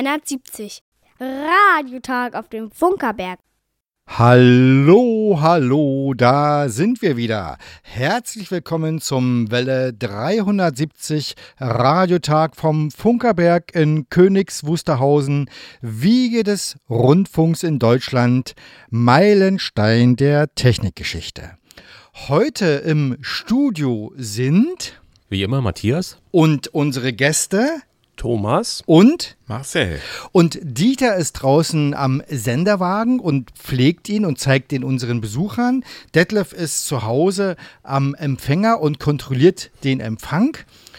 370. Radiotag auf dem Funkerberg. Hallo, hallo, da sind wir wieder. Herzlich willkommen zum Welle 370 Radiotag vom Funkerberg in Königs Wusterhausen, Wiege des Rundfunks in Deutschland, Meilenstein der Technikgeschichte. Heute im Studio sind wie immer Matthias und unsere Gäste Thomas und Marcel. Und Dieter ist draußen am Senderwagen und pflegt ihn und zeigt ihn unseren Besuchern. Detlef ist zu Hause am Empfänger und kontrolliert den Empfang.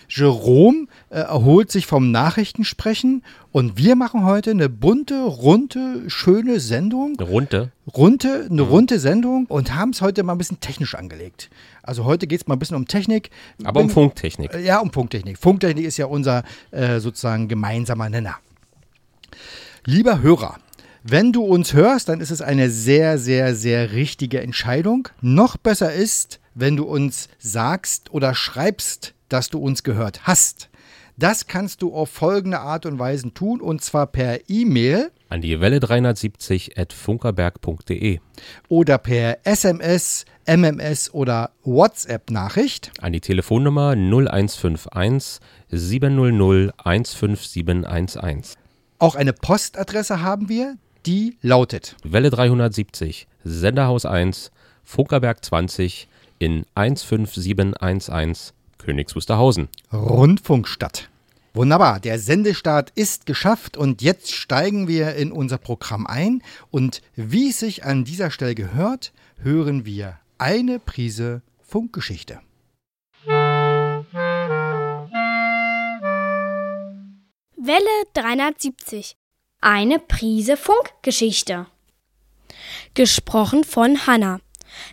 Jerome äh, erholt sich vom Nachrichtensprechen und wir machen heute eine bunte, runde, schöne Sendung. Eine runde? Runde, eine mhm. runde Sendung und haben es heute mal ein bisschen technisch angelegt. Also heute geht es mal ein bisschen um Technik. Aber Bin, um Funktechnik. Ja, um Funktechnik. Funktechnik ist ja unser äh, sozusagen gemeinsamer Nenner. Lieber Hörer, wenn du uns hörst, dann ist es eine sehr, sehr, sehr richtige Entscheidung. Noch besser ist, wenn du uns sagst oder schreibst, dass du uns gehört hast. Das kannst du auf folgende Art und Weise tun und zwar per E-Mail an die Welle 370 at funkerberg.de oder per SMS, MMS oder WhatsApp-Nachricht an die Telefonnummer 0151 700 15711. Auch eine Postadresse haben wir, die lautet Welle 370, Senderhaus 1, Funkerberg 20 in 15711 Königs Wusterhausen. Rundfunkstadt. Wunderbar, der Sendestart ist geschafft und jetzt steigen wir in unser Programm ein und wie es sich an dieser Stelle gehört, hören wir eine Prise Funkgeschichte. Welle 370. Eine Prise Funkgeschichte. Gesprochen von Hanna.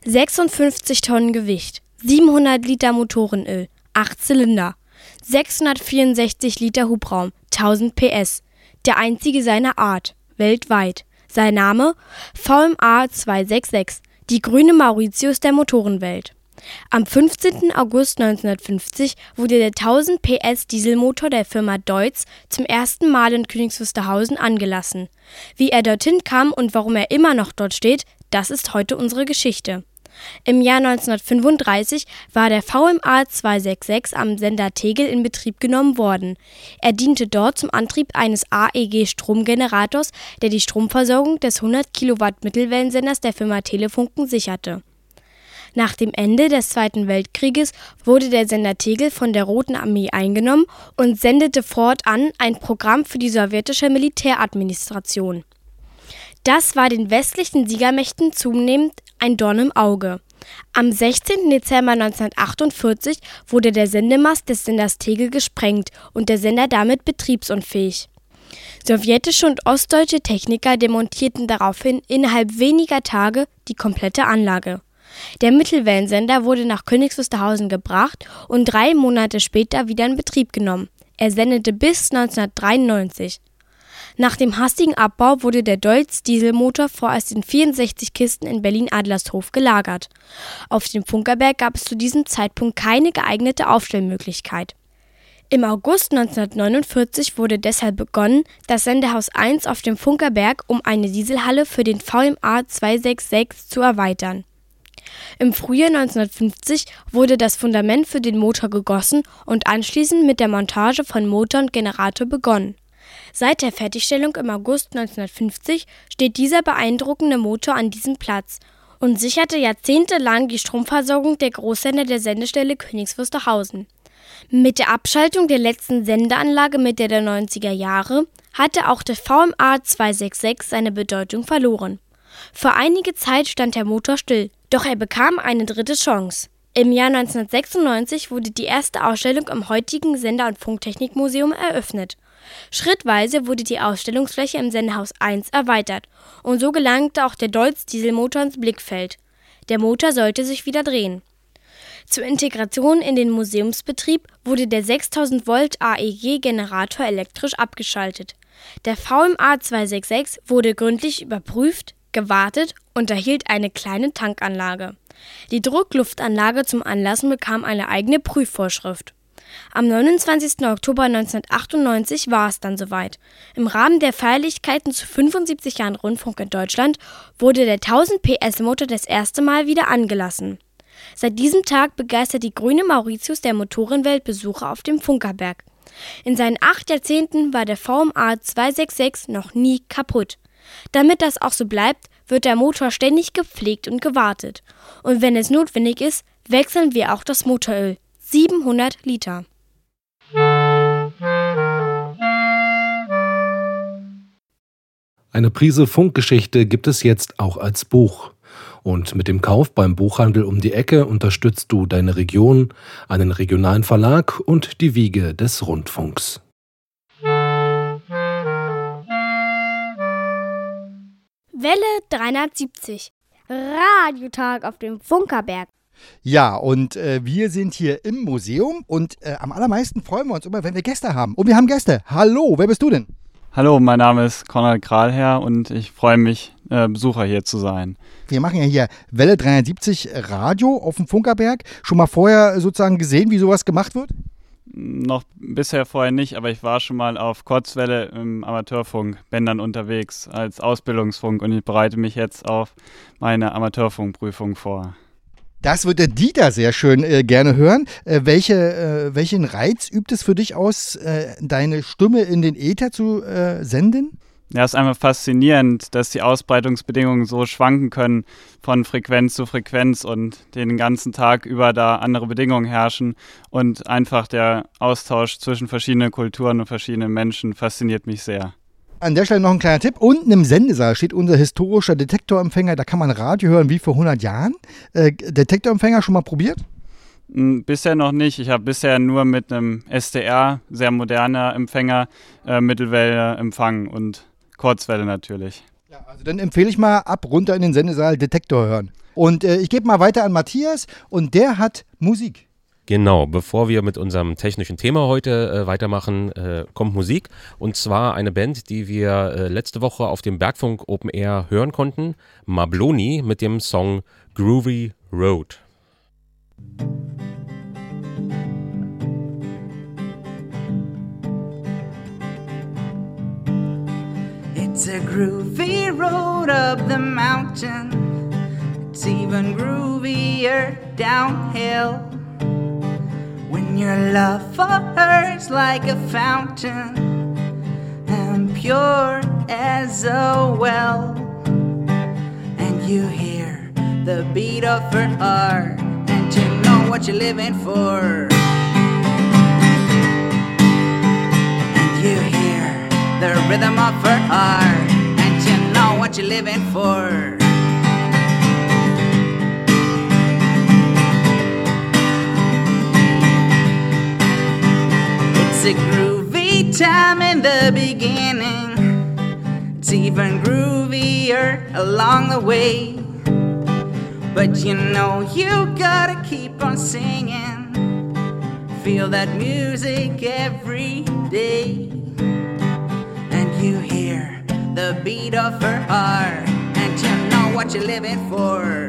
56 Tonnen Gewicht, 700 Liter Motorenöl, 8 Zylinder, 664 Liter Hubraum, 1000 PS. Der einzige seiner Art, weltweit. Sein Name? VMA 266, die grüne Mauritius der Motorenwelt. Am 15. August 1950 wurde der 1000 PS Dieselmotor der Firma Deutz zum ersten Mal in Königs Wusterhausen angelassen. Wie er dorthin kam und warum er immer noch dort steht, das ist heute unsere Geschichte. Im Jahr 1935 war der VMA 266 am Sender Tegel in Betrieb genommen worden. Er diente dort zum Antrieb eines AEG-Stromgenerators, der die Stromversorgung des 100 Kilowatt Mittelwellensenders der Firma Telefunken sicherte. Nach dem Ende des Zweiten Weltkrieges wurde der Sender Tegel von der Roten Armee eingenommen und sendete fortan ein Programm für die sowjetische Militäradministration. Das war den westlichen Siegermächten zunehmend ein Dorn im Auge. Am 16. Dezember 1948 wurde der Sendemast des Senders Tegel gesprengt und der Sender damit betriebsunfähig. Sowjetische und ostdeutsche Techniker demontierten daraufhin innerhalb weniger Tage die komplette Anlage. Der Mittelwellensender wurde nach Königs Wusterhausen gebracht und drei Monate später wieder in Betrieb genommen. Er sendete bis 1993. Nach dem hastigen Abbau wurde der Deutz-Dieselmotor vorerst in 64 Kisten in Berlin-Adlershof gelagert. Auf dem Funkerberg gab es zu diesem Zeitpunkt keine geeignete Aufstellmöglichkeit. Im August 1949 wurde deshalb begonnen, das Sendehaus 1 auf dem Funkerberg um eine Dieselhalle für den VMA 266 zu erweitern. Im Frühjahr 1950 wurde das Fundament für den Motor gegossen und anschließend mit der Montage von Motor und Generator begonnen. Seit der Fertigstellung im August 1950 steht dieser beeindruckende Motor an diesem Platz und sicherte jahrzehntelang die Stromversorgung der Großsender der Sendestelle Königs Wusterhausen. Mit der Abschaltung der letzten Sendeanlage Mitte der 90er Jahre hatte auch der VMA 266 seine Bedeutung verloren. Für einige Zeit stand der Motor still, doch er bekam eine dritte Chance. Im Jahr 1996 wurde die erste Ausstellung im heutigen Sender- und Funktechnikmuseum eröffnet Schrittweise wurde die Ausstellungsfläche im Sendehaus 1 erweitert und so gelangte auch der Deutz-Dieselmotor ins Blickfeld. Der Motor sollte sich wieder drehen. Zur Integration in den Museumsbetrieb wurde der 6000 Volt AEG-Generator elektrisch abgeschaltet. Der VMA 266 wurde gründlich überprüft, gewartet und erhielt eine kleine Tankanlage. Die Druckluftanlage zum Anlassen bekam eine eigene Prüfvorschrift. Am 29. Oktober 1998 war es dann soweit. Im Rahmen der Feierlichkeiten zu 75 Jahren Rundfunk in Deutschland wurde der 1000 PS Motor das erste Mal wieder angelassen. Seit diesem Tag begeistert die grüne Mauritius der Motorenwelt Besucher auf dem Funkerberg. In seinen acht Jahrzehnten war der VMA 266 noch nie kaputt. Damit das auch so bleibt, wird der Motor ständig gepflegt und gewartet. Und wenn es notwendig ist, wechseln wir auch das Motoröl. 700 Liter. Eine Prise Funkgeschichte gibt es jetzt auch als Buch. Und mit dem Kauf beim Buchhandel um die Ecke unterstützt du deine Region, einen regionalen Verlag und die Wiege des Rundfunks. Welle 370. Radiotag auf dem Funkerberg. Ja, und äh, wir sind hier im Museum und äh, am allermeisten freuen wir uns immer, wenn wir Gäste haben. Und wir haben Gäste. Hallo, wer bist du denn? Hallo, mein Name ist Konrad Grahlherr und ich freue mich, äh, Besucher hier zu sein. Wir machen ja hier Welle 370 Radio auf dem Funkerberg. Schon mal vorher sozusagen gesehen, wie sowas gemacht wird? Noch bisher vorher nicht, aber ich war schon mal auf Kurzwelle im Amateurfunk Bändern unterwegs als Ausbildungsfunk und ich bereite mich jetzt auf meine Amateurfunkprüfung vor. Das wird der Dieter sehr schön äh, gerne hören. Äh, welche, äh, welchen Reiz übt es für dich aus, äh, deine Stimme in den Äther zu äh, senden? Ja, ist einfach faszinierend, dass die Ausbreitungsbedingungen so schwanken können von Frequenz zu Frequenz und den ganzen Tag über da andere Bedingungen herrschen und einfach der Austausch zwischen verschiedenen Kulturen und verschiedenen Menschen fasziniert mich sehr. An der Stelle noch ein kleiner Tipp. Unten im Sendesaal steht unser historischer Detektorempfänger. Da kann man Radio hören wie vor 100 Jahren. Äh, Detektorempfänger schon mal probiert? Hm, bisher noch nicht. Ich habe bisher nur mit einem SDR, sehr moderner Empfänger, äh, Mittelwelle empfangen und Kurzwelle natürlich. Ja, also dann empfehle ich mal ab runter in den Sendesaal Detektor hören. Und äh, ich gebe mal weiter an Matthias und der hat Musik. Genau, bevor wir mit unserem technischen Thema heute äh, weitermachen, äh, kommt Musik. Und zwar eine Band, die wir äh, letzte Woche auf dem Bergfunk Open Air hören konnten. Mabloni mit dem Song Groovy Road. It's a groovy road up the mountain. It's even groovier downhill. When your love for her's like a fountain and pure as a well. And you hear the beat of her heart and you know what you're living for. And you hear the rhythm of her heart, and you know what you're living for. A groovy time in the beginning, it's even groovier along the way. But you know you gotta keep on singing, feel that music every day. And you hear the beat of her heart, and you know what you're living for.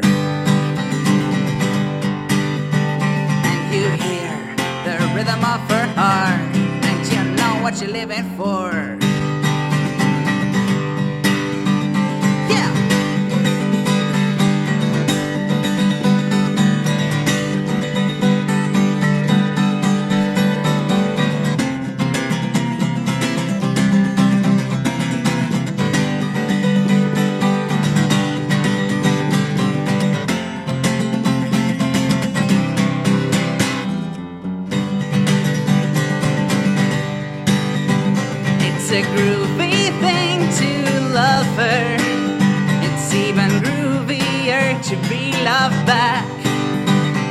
And you hear the rhythm of her heart, what you're living for. It's a groovy thing to love her. It's even groovier to be loved back.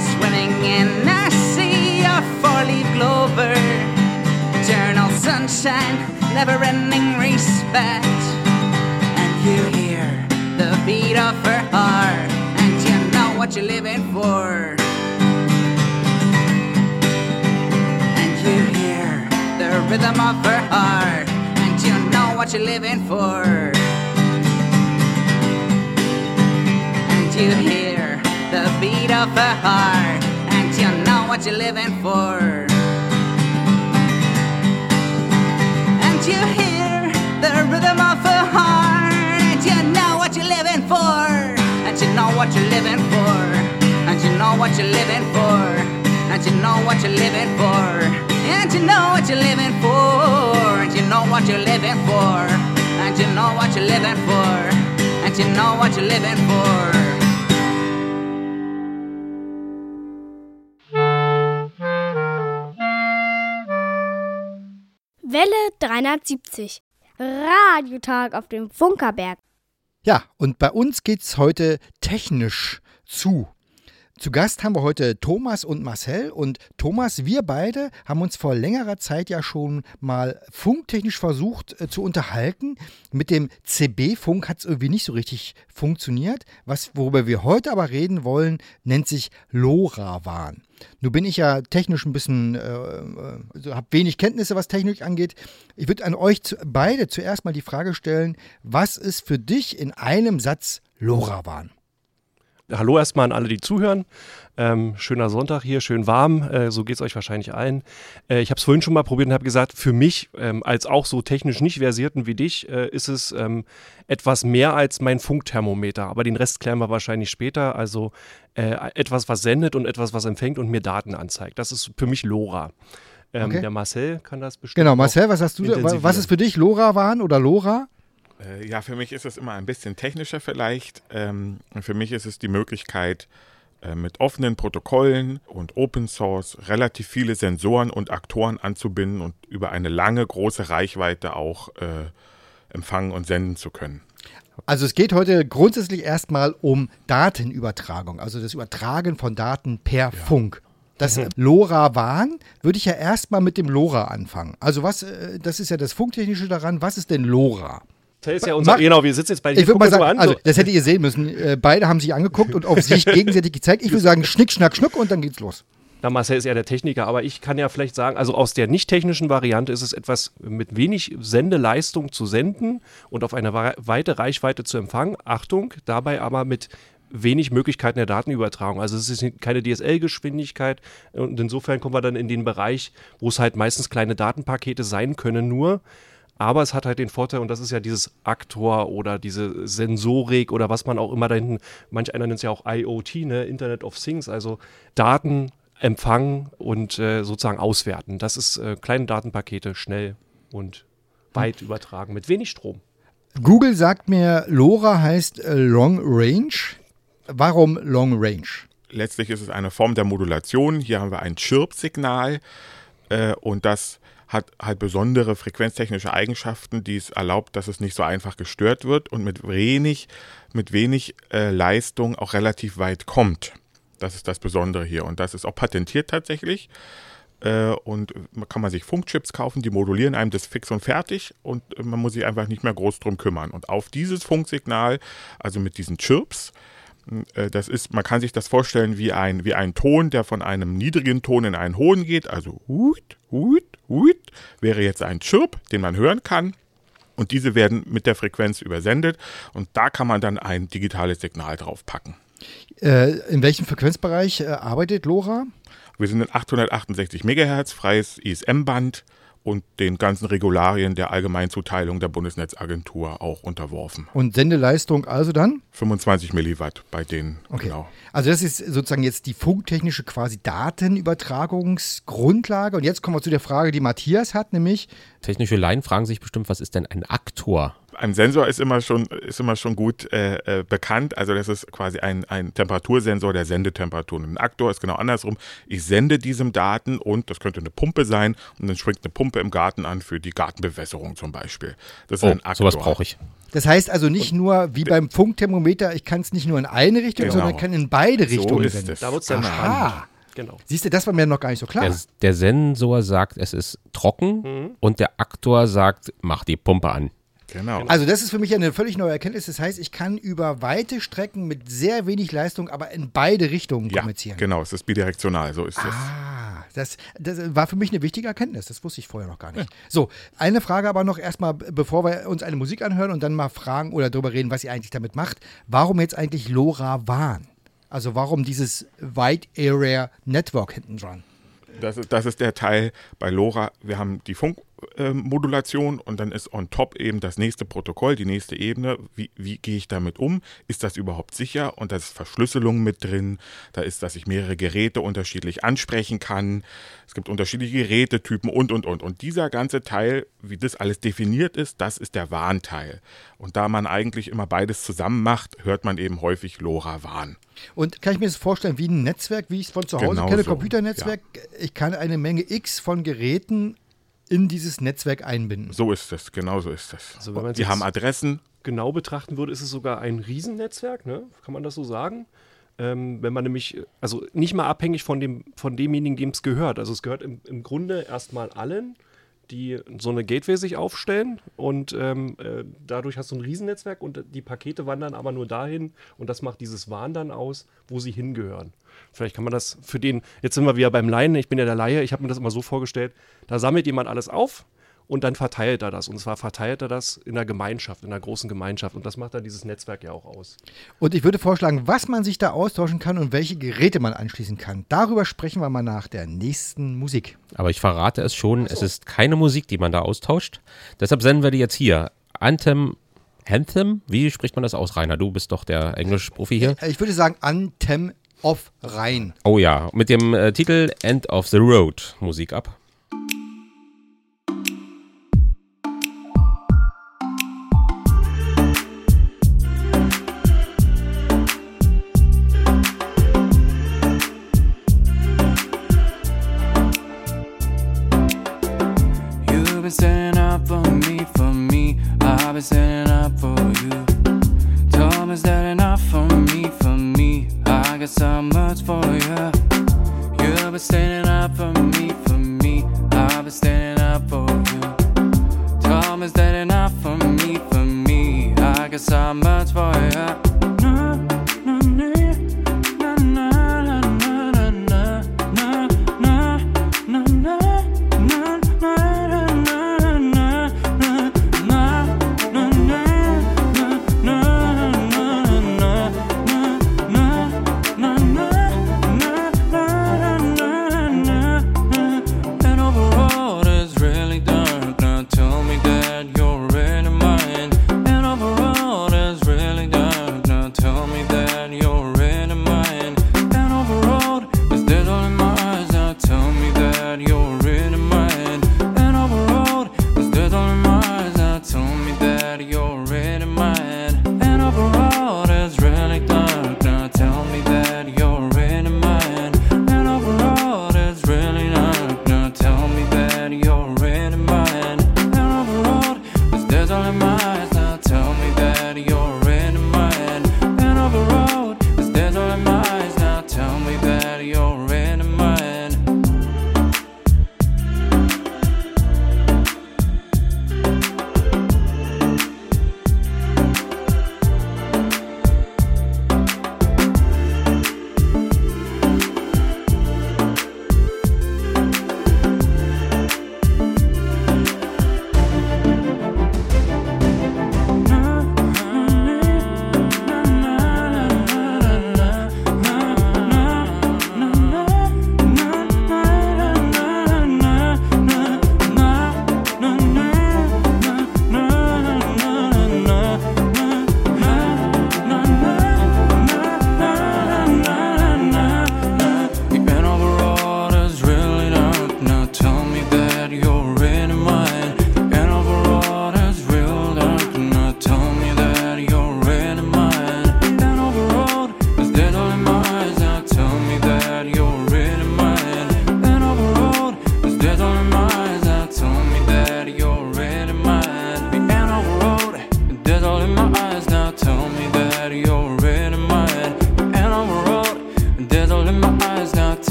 Swimming in a sea of four-leaf clover. Eternal sunshine, never-ending respect. And you hear the beat of her heart, and you know what you're living for. And you hear the rhythm of her heart, what you're living for. And you hear the beat of her heart, and you know what you're living for. And you hear the rhythm of her heart, and you know what you're living for. And you know what you're living for. And you know what you're living for. And you know what you're living for. And you know what you're living for. And you know what you're living for. And you know what you're living for. And you know what you're living for. Welle 370. Radiotag auf dem Funkerberg. Ja, und bei uns geht's heute technisch zu. Zu Gast haben wir heute Thomas und Marcel. Und Thomas, wir beide haben uns vor längerer Zeit ja schon mal funktechnisch versucht äh, zu unterhalten. Mit dem CB-Funk hat es irgendwie nicht so richtig funktioniert. Was, worüber wir heute aber reden wollen, nennt sich LoRaWAN. Nun bin ich ja technisch ein bisschen, äh, also habe wenig Kenntnisse, was Technik angeht. Ich würde an euch zu, beide zuerst mal die Frage stellen, was ist für dich in einem Satz LoRaWAN? Hallo erstmal an alle, die zuhören. Ähm, schöner Sonntag hier, schön warm. Äh, so geht es euch wahrscheinlich allen. Äh, ich habe es vorhin schon mal probiert und habe gesagt, für mich ähm, als auch so technisch nicht versierten wie dich äh, ist es ähm, etwas mehr als mein Funkthermometer. Aber den Rest klären wir wahrscheinlich später. Also äh, etwas, was sendet und etwas, was empfängt und mir Daten anzeigt. Das ist für mich LoRa. Ähm, Okay. Der Marcel kann das bestimmt. Genau, Marcel, was hast du? Was ist für dich LoRaWAN oder LoRa? Äh, Ja, für mich ist es immer ein bisschen technischer vielleicht. Ähm, für mich ist es die Möglichkeit, äh, mit offenen Protokollen und Open Source relativ viele Sensoren und Aktoren anzubinden und über eine lange, große Reichweite auch äh, empfangen und senden zu können. Also es geht heute grundsätzlich erstmal um Datenübertragung, also das Übertragen von Daten per Funk. Das LoRaWAN würde ich ja erstmal mit dem LoRa anfangen. Also was, das ist ja das Funktechnische daran. Was ist denn LoRa? Marcel ist ja unser, Mach- genau, wir sitzen jetzt bei Ich würde mal sagen, an, also das hättet ihr sehen müssen. Äh, Beide haben sich angeguckt und auf sich gegenseitig gezeigt. Ich würde sagen, Schnick, Schnack, Schnuck und dann geht's los. Na, Marcel ist ja der Techniker, aber ich kann ja vielleicht sagen, also aus der nicht technischen Variante ist es etwas mit wenig Sendeleistung zu senden und auf eine weite Reichweite zu empfangen. Achtung, dabei aber mit wenig Möglichkeiten der Datenübertragung. Also es ist keine DSL-Geschwindigkeit und insofern kommen wir dann in den Bereich, wo es halt meistens kleine Datenpakete sein können nur. Aber es hat halt den Vorteil, und das ist ja dieses Aktor oder diese Sensorik oder was man auch immer da hinten, manch einer nennt es ja auch IoT, ne? Internet of Things, also Daten empfangen und äh, sozusagen auswerten. Das ist äh, kleine Datenpakete, schnell und weit übertragen, mit wenig Strom. Google sagt mir, LoRa heißt äh, Long Range. Warum Long Range? Letztlich ist es eine Form der Modulation. Hier haben wir ein Chirp-Signal äh, und das hat halt besondere frequenztechnische Eigenschaften, die es erlaubt, dass es nicht so einfach gestört wird und mit wenig, mit wenig äh, Leistung auch relativ weit kommt. Das ist das Besondere hier und das ist auch patentiert tatsächlich. Äh, und kann man sich Funkchips kaufen, die modulieren einem das fix und fertig und äh, man muss sich einfach nicht mehr groß drum kümmern. Und auf dieses Funksignal, also mit diesen Chirps, das ist, man kann sich das vorstellen wie ein, wie ein Ton, der von einem niedrigen Ton in einen hohen geht. Also hut, hut, hut, wäre jetzt ein Chirp, den man hören kann. Und diese werden mit der Frequenz übersendet und da kann man dann ein digitales Signal drauf packen. Äh, in welchem Frequenzbereich äh, arbeitet LoRa? Wir sind in 868 Megahertz, freies ISM-Band und den ganzen Regularien der Allgemeinzuteilung der Bundesnetzagentur auch unterworfen. Und Sendeleistung also dann? 25 Milliwatt bei denen, Okay. genau. Also das ist sozusagen jetzt die funktechnische quasi Datenübertragungsgrundlage. Und jetzt kommen wir zu der Frage, die Matthias hat, nämlich Technische Laien fragen sich bestimmt, was ist denn ein Aktor? Ein Sensor ist immer schon, ist immer schon gut äh, äh, bekannt. Also das ist quasi ein, ein Temperatursensor der Sendetemperatur. Und ein Aktor ist genau andersrum. Ich sende diesem Daten und das könnte eine Pumpe sein und dann springt eine Pumpe im Garten an für die Gartenbewässerung zum Beispiel. Das ist Oh, ein Aktor. sowas brauche ich. Das heißt also nicht nur wie beim Funkthermometer, ich kann es nicht nur in eine Richtung, Genau. sondern kann in beide So Richtungen ist senden. es. Da wird es dann Aha. spannend. Genau. Siehst du, das war mir noch gar nicht so klar. Der, der Sensor sagt, es ist trocken und der Aktor sagt, mach die Pumpe an. Genau. Also das ist für mich eine völlig neue Erkenntnis. Das heißt, ich kann über weite Strecken mit sehr wenig Leistung, aber in beide Richtungen ja, kommunizieren. genau. Es ist bidirektional. So ist es. Ah, das, das war für mich eine wichtige Erkenntnis. Das wusste ich vorher noch gar nicht. So, eine Frage aber noch erstmal, bevor wir uns eine Musik anhören und dann mal fragen oder darüber reden, was ihr eigentlich damit macht. Warum jetzt eigentlich LoRaWAN? Also warum dieses Wide Area Network hinten dran? Das ist, das ist der Teil bei LoRa. Wir haben die Funk, Modulation und dann ist on top eben das nächste Protokoll, die nächste Ebene. Wie, wie gehe ich damit um? Ist das überhaupt sicher? Und da ist Verschlüsselung mit drin. Da ist, dass ich mehrere Geräte unterschiedlich ansprechen kann. Es gibt unterschiedliche Gerätetypen und, und, und. Und dieser ganze Teil, wie das alles definiert ist, das ist der Warnteil. Und da man eigentlich immer beides zusammen macht, hört man eben häufig LoRaWAN. Und kann ich mir das vorstellen, wie ein Netzwerk, wie ich es von zu Hause Genau kenne, so, Computernetzwerk? Ich kann eine Menge X von Geräten in dieses Netzwerk einbinden. So ist es, genau so ist es. Also wenn Die haben Adressen, genau betrachten würde, ist es sogar ein Riesennetzwerk, ne? kann man das so sagen? Ähm, wenn man nämlich, also nicht mal abhängig von, dem, von demjenigen, dem es gehört. Also es gehört im, im Grunde erstmal allen, die so eine Gateway sich aufstellen und ähm, äh, dadurch hast du ein Riesennetzwerk und die Pakete wandern aber nur dahin und das macht dieses WAN dann aus, wo sie hingehören. Vielleicht kann man das für den, jetzt sind wir wieder beim Laien, ich bin ja der Laie, ich habe mir das immer so vorgestellt, da sammelt jemand alles auf und dann verteilt er das. Und zwar verteilt er das in einer Gemeinschaft, in einer großen Gemeinschaft. Und das macht dann dieses Netzwerk ja auch aus. Und ich würde vorschlagen, was man sich da austauschen kann und welche Geräte man anschließen kann. Darüber sprechen wir mal nach der nächsten Musik. Aber ich verrate es schon, es ist keine Musik, die man da austauscht. Deshalb senden wir die jetzt hier. Anthem, Anthem? Wie spricht man das aus, Rainer? Du bist doch der Englischprofi hier. Äh, Ich würde sagen Anthem of Rhein. Oh ja, mit dem äh, Titel End of the Road. Musik ab. You've been standing up for me, for me. I've been standing up for you. Told me that enough for me, for me. I got so much for you. You've been standing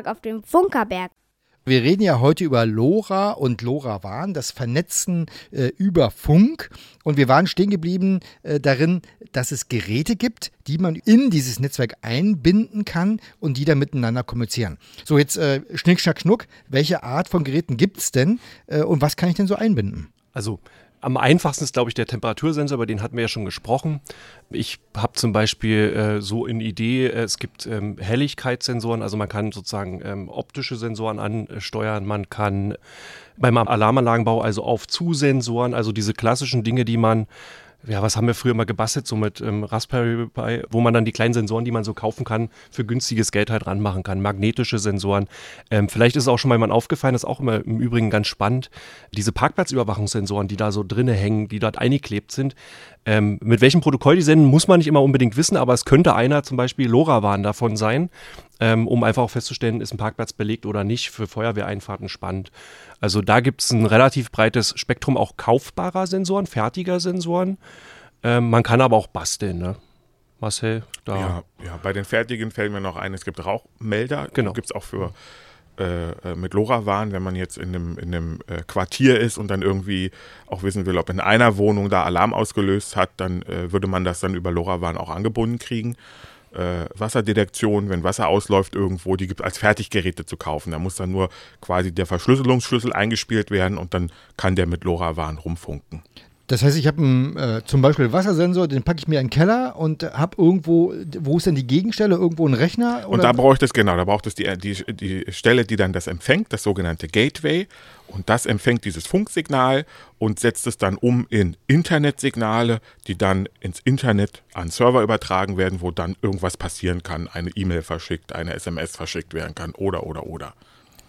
Welle 370. Radiotag auf dem Funkerberg. Wir reden ja heute über LoRa und LoRaWAN, das Vernetzen äh, über Funk. Und wir waren stehen geblieben äh, darin, dass es Geräte gibt, die man in dieses Netzwerk einbinden kann und die dann miteinander kommunizieren. So, jetzt äh, Schnick, Schnack, Schnuck. Welche Art von Geräten gibt es denn äh, und was kann ich denn so einbinden? Also am einfachsten ist, glaube ich, der Temperatursensor, über den hatten wir ja schon gesprochen. Ich habe zum Beispiel äh, so in Idee, äh, es gibt ähm, Helligkeitssensoren, also man kann sozusagen ähm, optische Sensoren ansteuern, man kann beim Alarmanlagenbau also auf Zusensoren, also diese klassischen Dinge, die man ja, was haben wir früher mal gebastelt, so mit ähm, Raspberry Pi, wo man dann die kleinen Sensoren, die man so kaufen kann, für günstiges Geld halt ranmachen kann. Magnetische Sensoren. Ähm, vielleicht ist es auch schon mal jemand aufgefallen, das ist auch immer im Übrigen ganz spannend. Diese Parkplatzüberwachungssensoren, die da so drinnen hängen, die dort eingeklebt sind. Ähm, mit welchem Protokoll die senden, muss man nicht immer unbedingt wissen, aber es könnte einer zum Beispiel LoRaWAN davon sein, ähm, um einfach auch festzustellen, ist ein Parkplatz belegt oder nicht, für Feuerwehreinfahrten spannend. Also da gibt es ein relativ breites Spektrum auch kaufbarer Sensoren, fertiger Sensoren. Ähm, man kann aber auch basteln, ne? Marcel, da. Ja, ja, bei den fertigen fällt mir noch ein, es gibt Rauchmelder. Genau. Gibt es auch für äh, äh, mit LoRaWAN, wenn man jetzt in einem, in einem äh, Quartier ist und dann irgendwie auch wissen will, ob in einer Wohnung da Alarm ausgelöst hat, dann äh, würde man das dann über LoRaWAN auch angebunden kriegen. Äh, Wasserdetektion, wenn Wasser ausläuft irgendwo, die gibt es als Fertiggeräte zu kaufen. Da muss dann nur quasi der Verschlüsselungsschlüssel eingespielt werden und dann kann der mit LoRaWAN rumfunken. Das heißt, ich habe äh, zum Beispiel einen Wassersensor, den packe ich mir in den Keller und habe irgendwo, wo ist denn die Gegenstelle? Irgendwo ein Rechner? Und da braucht es, genau, da braucht es die, die, die Stelle, die dann das empfängt, das sogenannte Gateway. Und das empfängt dieses Funksignal und setzt es dann um in Internetsignale, die dann ins Internet an Server übertragen werden, wo dann irgendwas passieren kann, eine E-Mail verschickt, eine SMS verschickt werden kann oder, oder, oder.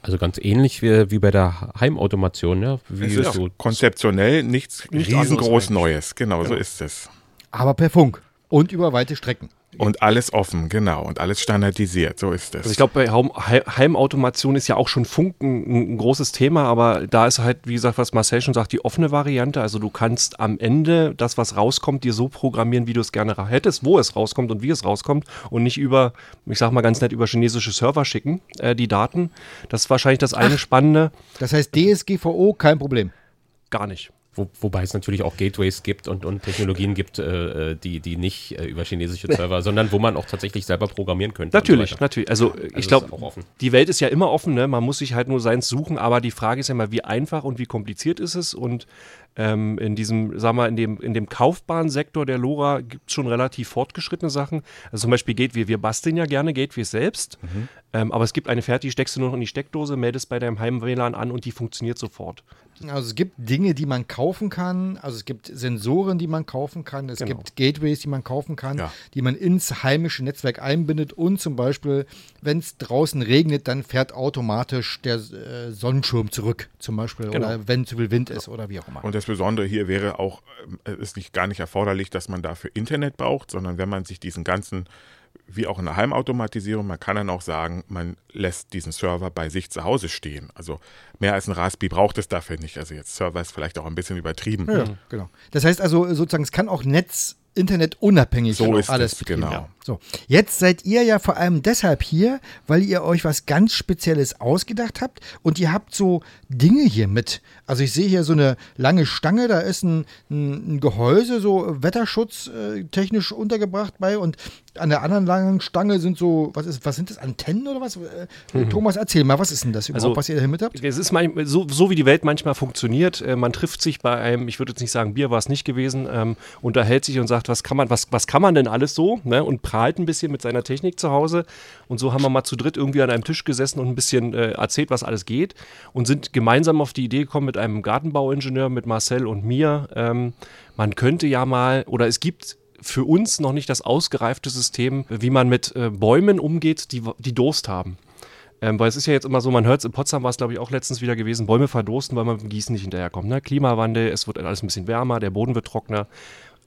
Also ganz ähnlich wie, wie bei der Heimautomation, ne? Wie Es ist so konzeptionell nichts Nichts riesengroß Neues. Genau, so Genau. ist es. Aber per Funk und über weite Strecken. Und alles offen, genau. Und alles standardisiert, so ist es. Also ich glaube, bei Heimautomation ist ja auch schon Funken ein, ein großes Thema, aber da ist halt, wie gesagt, was Marcel schon sagt, die offene Variante. Also du kannst am Ende das, was rauskommt, dir so programmieren, wie du es gerne hättest, wo es rauskommt und wie es rauskommt und nicht über, ich sag mal ganz nett, über chinesische Server schicken, äh, die Daten. Das ist wahrscheinlich das eine Spannende. Das heißt, DSGVO kein Problem. Gar nicht. Wo, wobei es natürlich auch Gateways gibt und, und Technologien gibt, äh, die, die nicht äh, über chinesische Server, sondern wo man auch tatsächlich selber programmieren könnte. und so Natürlich, natürlich. Also, Also ich glaube, die Welt ist ja immer offen, ne? man muss sich halt nur seins suchen, aber die Frage ist ja immer, wie einfach und wie kompliziert ist es und ähm, in diesem, sag mal, in dem, in dem kaufbaren Sektor der LoRa gibt es schon relativ fortgeschrittene Sachen. Also zum Beispiel Gateway, wir basteln ja gerne Gateways selbst, ähm, aber es gibt eine fertige, steckst du nur noch in die Steckdose, meldest bei deinem Heim-WLAN an und die funktioniert sofort. Also es gibt Dinge, die man kaufen kann. Also es gibt Sensoren, die man kaufen kann. Es Genau. gibt Gateways, die man kaufen kann, Ja. die man ins heimische Netzwerk einbindet. Und zum Beispiel, wenn es draußen regnet, dann fährt automatisch der äh, Sonnenschirm zurück, zum Beispiel. Genau. Oder wenn zu viel Wind ist oder wie auch immer. Und das Besondere hier wäre auch, es ist nicht gar nicht erforderlich, dass man dafür Internet braucht, sondern wenn man sich diesen ganzen, wie auch in der Heimautomatisierung, man kann dann auch sagen, man lässt diesen Server bei sich zu Hause stehen. Also mehr als ein Raspi braucht es dafür nicht. Also jetzt Server ist vielleicht auch ein bisschen übertrieben. Ja, genau. Das heißt also sozusagen, es kann auch Netz, Internet unabhängig So ist alles es, betrieben genau. So, jetzt seid ihr ja vor allem deshalb hier, weil ihr euch was ganz Spezielles ausgedacht habt und ihr habt so Dinge hier mit. Also ich sehe hier so eine lange Stange, da ist ein, ein, ein Gehäuse, so äh, technisch untergebracht bei und an der anderen langen Stange sind so, was ist, was sind das, Antennen oder was? Äh, Thomas, erzähl mal, was ist denn das überhaupt, Also, was ihr hier mit habt? Es ist manchmal, so, so wie die Welt manchmal funktioniert. Äh, man trifft sich bei einem, ich würde jetzt nicht sagen, Bier war es nicht gewesen, ähm, unterhält sich und sagt, was kann man, was, was kann man denn alles so? Ne? Und prahlt ein bisschen mit seiner Technik zu Hause. Und so haben wir mal zu dritt irgendwie an einem Tisch gesessen und ein bisschen äh, erzählt, was alles geht. Und sind gemeinsam auf die Idee gekommen mit einem Gartenbauingenieur, mit Marcel und mir. Ähm, man könnte ja mal, oder es gibt für uns noch nicht das ausgereifte System, wie man mit äh, Bäumen umgeht, die, die Durst haben. Ähm, weil es ist ja jetzt immer so, man hört es in Potsdam, war es glaube ich auch letztens wieder gewesen, Bäume verdursten, weil man mit dem Gießen nicht hinterherkommt. Ne? Klimawandel, es wird alles ein bisschen wärmer, der Boden wird trockener.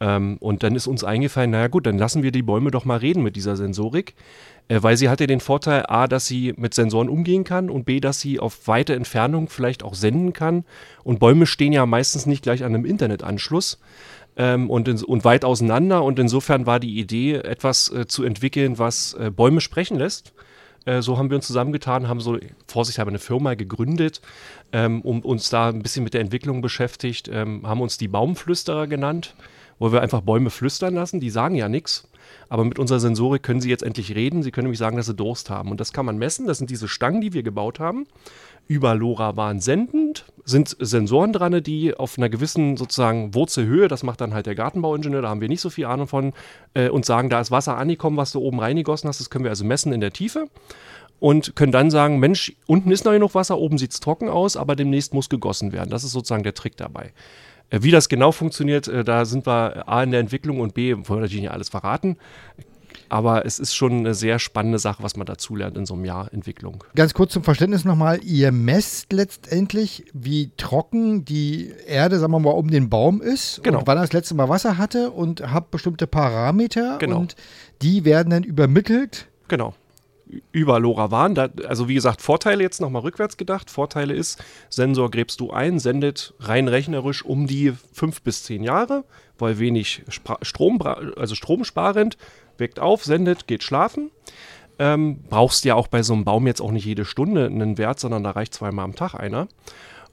Ähm, und dann ist uns eingefallen, naja gut, dann lassen wir die Bäume doch mal reden mit dieser Sensorik. Äh, weil sie hat ja den Vorteil, A, dass sie mit Sensoren umgehen kann und B, dass sie auf weite Entfernung vielleicht auch senden kann. Und Bäume stehen ja meistens nicht gleich an einem Internetanschluss ähm, und, in, und weit auseinander. Und insofern war die Idee, etwas äh, zu entwickeln, was äh, Bäume sprechen lässt. Äh, so haben wir uns zusammengetan, haben so vorsichtshalber eine Firma gegründet, ähm, um uns da ein bisschen mit der Entwicklung beschäftigt, ähm, haben uns die Baumflüsterer genannt, wo wir einfach Bäume flüstern lassen. Die sagen ja nichts. Aber mit unserer Sensorik können sie jetzt endlich reden. Sie können nämlich sagen, dass sie Durst haben. Und das kann man messen. Das sind diese Stangen, die wir gebaut haben. Über LoRaWAN sendend sind Sensoren dran, die auf einer gewissen sozusagen Wurzelhöhe, das macht dann halt der Gartenbauingenieur, da haben wir nicht so viel Ahnung von, äh, und sagen, da ist Wasser angekommen, was du oben reingegossen hast. Das können wir also messen in der Tiefe und können dann sagen, Mensch, unten ist noch genug Wasser, oben sieht es trocken aus, aber demnächst muss gegossen werden. Das ist sozusagen der Trick dabei. Äh, Wie das genau funktioniert, äh, da sind wir A in der Entwicklung und B, wollen wir natürlich nicht alles verraten. Aber es ist schon eine sehr spannende Sache, was man dazulernt in so einem Jahr Entwicklung. Ganz kurz zum Verständnis nochmal, ihr messt letztendlich, wie trocken die Erde, sagen wir mal, um den Baum ist Genau. und wann er das letzte Mal Wasser hatte und habt bestimmte Parameter Genau. und die werden dann übermittelt. Genau. Über LoRaWAN, da, also wie gesagt, Vorteile jetzt nochmal rückwärts gedacht. Vorteile ist, Sensor gräbst du ein, sendet rein rechnerisch um die fünf bis zehn Jahre, weil wenig Strom, also stromsparend, weckt auf, sendet, geht schlafen. Ähm, brauchst ja auch bei so einem Baum jetzt auch nicht jede Stunde einen Wert, sondern da reicht zweimal am Tag einer.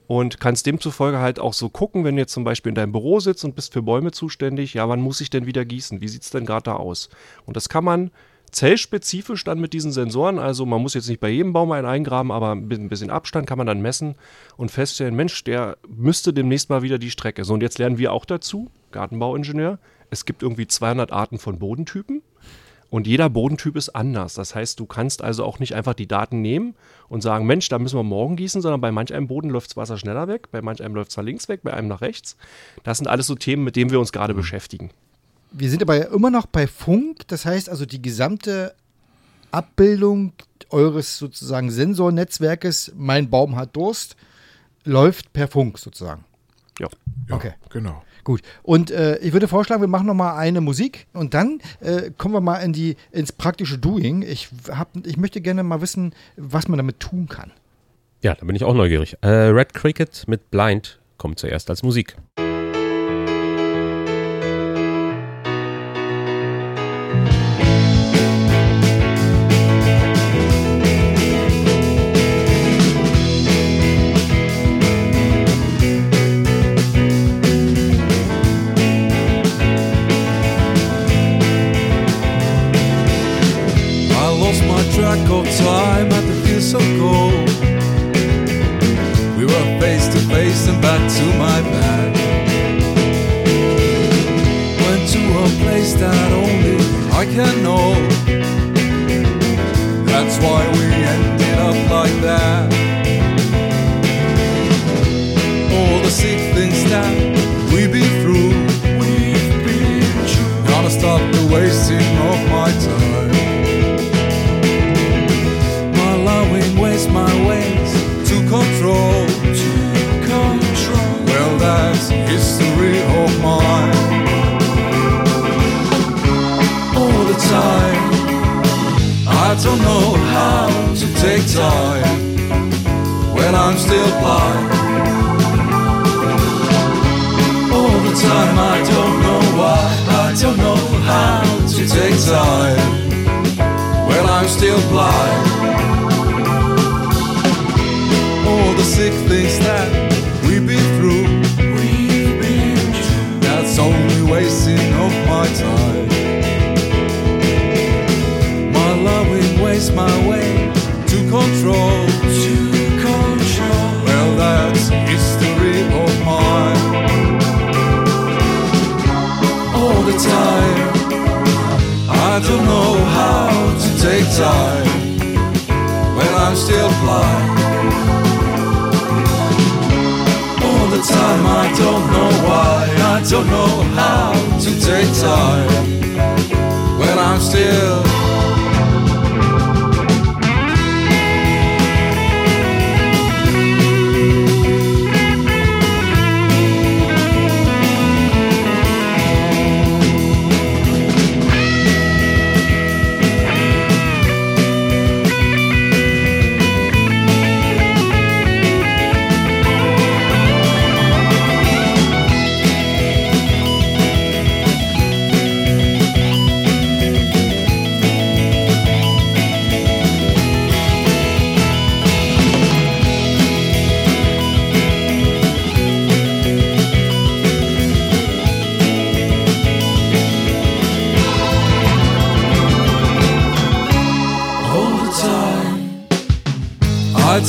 Und kannst demzufolge halt auch so gucken, wenn du jetzt zum Beispiel in deinem Büro sitzt und bist für Bäume zuständig, ja, wann muss ich denn wieder gießen? Wie sieht es denn gerade da aus? Und das kann man zellspezifisch dann mit diesen Sensoren, also man muss jetzt nicht bei jedem Baum einen eingraben, aber ein bisschen- ein bisschen Abstand kann man dann messen und feststellen, Mensch, der müsste demnächst mal wieder die Strecke. So, und jetzt lernen wir auch dazu, Gartenbauingenieur, es gibt irgendwie 200 Arten von Bodentypen. Und jeder Bodentyp ist anders. Das heißt, du kannst also auch nicht einfach die Daten nehmen und sagen, Mensch, da müssen wir morgen gießen, sondern bei manch einem Boden läuft das Wasser schneller weg, bei manch einem läuft es nach links weg, bei einem nach rechts. Das sind alles so Themen, mit denen wir uns gerade beschäftigen. Wir sind aber ja immer noch bei Funk, das heißt also die gesamte Abbildung eures sozusagen Sensornetzwerkes, mein Baum hat Durst, läuft per Funk sozusagen. Ja. Ja, Okay. Genau. Gut. Und äh, ich würde vorschlagen, wir machen noch mal eine Musik und dann äh, kommen wir mal in die, ins praktische Doing. Ich, hab, ich möchte gerne mal wissen, was man damit tun kann. Ja, da bin ich auch neugierig. Äh, Red Cricket mit Blind kommt zuerst als Musik.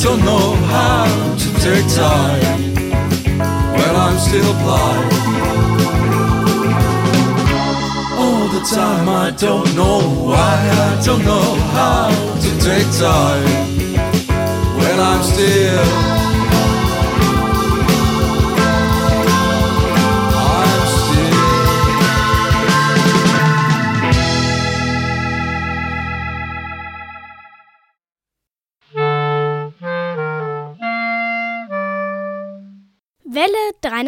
Don't know how to take time when I'm still blind. All the time I don't know why, I don't know how to take time when I'm still.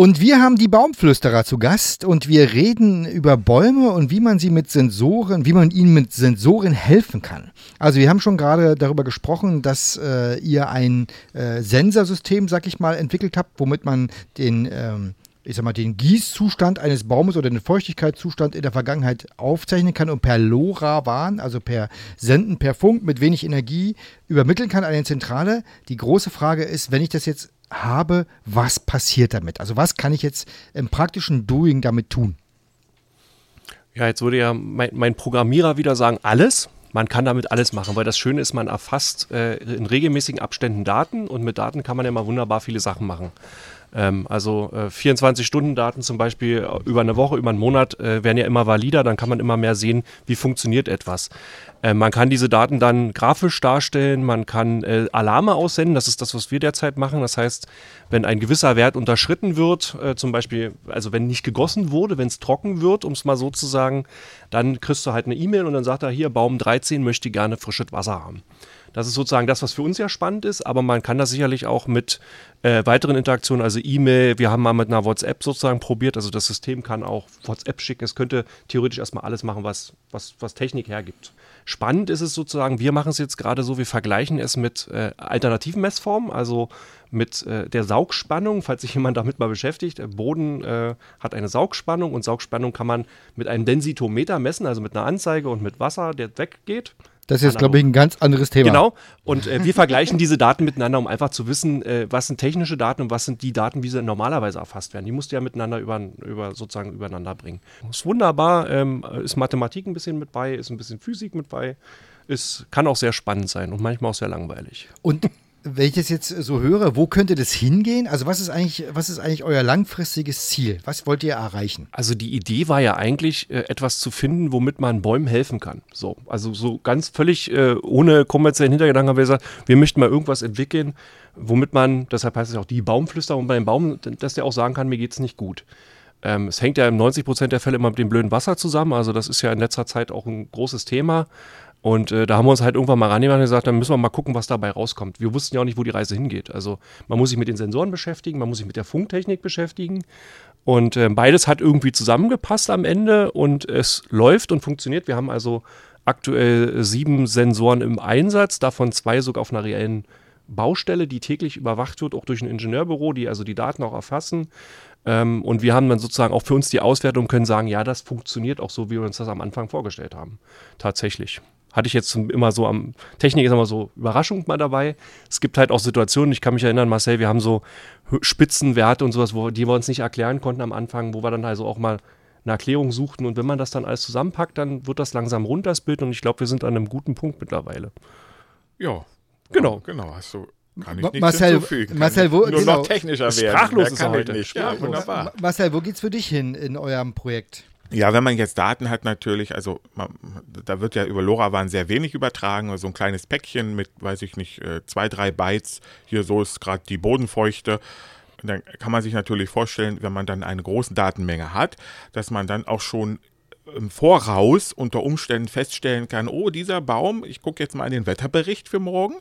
Und wir haben die Baumflüsterer zu Gast und wir reden über Bäume und wie man sie mit Sensoren, wie man ihnen mit Sensoren helfen kann. Also wir haben schon gerade darüber gesprochen, dass äh, ihr ein äh, Sensorsystem, sag ich mal, entwickelt habt, womit man den ähm, ich sag mal, den Gießzustand eines Baumes oder den Feuchtigkeitszustand in der Vergangenheit aufzeichnen kann und per LoRaWAN, also per Senden, per Funk mit wenig Energie übermitteln kann an eine Zentrale. Die große Frage ist, wenn ich das jetzt habe, was passiert damit? Also was kann ich jetzt im praktischen Doing damit tun? Ja, jetzt würde ja mein, mein Programmierer wieder sagen, alles. Man kann damit alles machen, weil das Schöne ist, man erfasst äh, in regelmäßigen Abständen Daten und mit Daten kann man ja mal wunderbar viele Sachen machen. Ähm, also äh, 24-Stunden-Daten zum Beispiel über eine Woche, über einen Monat äh, werden ja immer valider, dann kann man immer mehr sehen, wie funktioniert etwas. Äh, man kann diese Daten dann grafisch darstellen, man kann äh, Alarme aussenden, das ist das, was wir derzeit machen. Das heißt, wenn ein gewisser Wert unterschritten wird, äh, zum Beispiel, also wenn nicht gegossen wurde, wenn es trocken wird, um es mal so zu sagen, dann kriegst du halt eine E-Mail und dann sagt er, hier, Baum 13 möchte gerne frisches Wasser haben. Das ist sozusagen das, was für uns ja spannend ist, aber man kann das sicherlich auch mit äh, weiteren Interaktionen, also E-Mail, wir haben mal mit einer WhatsApp sozusagen probiert, also das System kann auch WhatsApp schicken, es könnte theoretisch erstmal alles machen, was, was, was Technik hergibt. Spannend ist es sozusagen, wir machen es jetzt gerade so, wir vergleichen es mit äh, alternativen Messformen, also mit äh, der Saugspannung, falls sich jemand damit mal beschäftigt. Boden äh, hat eine Saugspannung und Saugspannung kann man mit einem Densitometer messen, also mit einer Anzeige und mit Wasser, der weggeht. Das ist jetzt, glaube ich, ein ganz anderes Thema. Genau. Und äh, wir vergleichen diese Daten miteinander, um einfach zu wissen, äh, was sind technische Daten und was sind die Daten, wie sie normalerweise erfasst werden. Die musst du ja miteinander über, über sozusagen übereinander bringen. Ist wunderbar, ähm, ist Mathematik ein bisschen mit bei, ist ein bisschen Physik mit bei, ist, kann auch sehr spannend sein und manchmal auch sehr langweilig. Und wenn ich das jetzt so höre, wo könnte das hingehen? Also was ist eigentlich, was ist eigentlich euer langfristiges Ziel? Was wollt ihr erreichen? Also die Idee war ja eigentlich, äh, etwas zu finden, womit man Bäumen helfen kann. So, also so ganz völlig äh, ohne kommerziellen Hintergedanken haben wir gesagt, wir möchten mal irgendwas entwickeln, womit man, deshalb heißt es auch die Baumflüster, und bei dem Baum, dass der auch sagen kann, mir geht's nicht gut. Ähm, es hängt ja in 90 Prozent der Fälle immer mit dem blöden Wasser zusammen. Also das ist ja in letzter Zeit auch ein großes Thema. Und äh, da haben wir uns halt irgendwann mal rangemacht und gesagt, dann müssen wir mal gucken, was dabei rauskommt. Wir wussten ja auch nicht, wo die Reise hingeht. Also man muss sich mit den Sensoren beschäftigen, man muss sich mit der Funktechnik beschäftigen. Und äh, beides hat irgendwie zusammengepasst am Ende und es läuft und funktioniert. Wir haben also aktuell sieben Sensoren im Einsatz, davon zwei sogar auf einer reellen Baustelle, die täglich überwacht wird, auch durch ein Ingenieurbüro, die also die Daten auch erfassen. Ähm, und wir haben dann sozusagen auch für uns die Auswertung können sagen, ja, das funktioniert auch so, wie wir uns das am Anfang vorgestellt haben. Tatsächlich. Hatte ich jetzt immer so am, Technik ist immer so Überraschung mal dabei. Es gibt halt auch Situationen, ich kann mich erinnern, Marcel, wir haben so Spitzenwerte und sowas, wo, die wir uns nicht erklären konnten am Anfang, wo wir dann also auch mal eine Erklärung suchten. Und wenn man das dann alles zusammenpackt, dann wird das langsam rund, das Bild. Und ich glaube, wir sind an einem guten Punkt mittlerweile. Ja. Genau. Genau, hast du. Kann ich Marcel- hinzufügen. Kann Marcel, wo- nur genau. noch technischer werden. Sprachlos ist er heute. nicht. Ja, Sprachlos. wunderbar. Ma- Marcel, wo geht's für dich hin in eurem Projekt? Ja, wenn man jetzt Daten hat, natürlich, also man, da wird ja über LoRaWAN sehr wenig übertragen, also ein kleines Päckchen mit, weiß ich nicht, äh, zwei, drei Bytes. Hier so ist gerade die Bodenfeuchte. Dann kann man sich natürlich vorstellen, wenn man dann eine große Datenmenge hat, dass man dann auch schon im Voraus unter Umständen feststellen kann, oh, dieser Baum, ich gucke jetzt mal in den Wetterbericht für morgen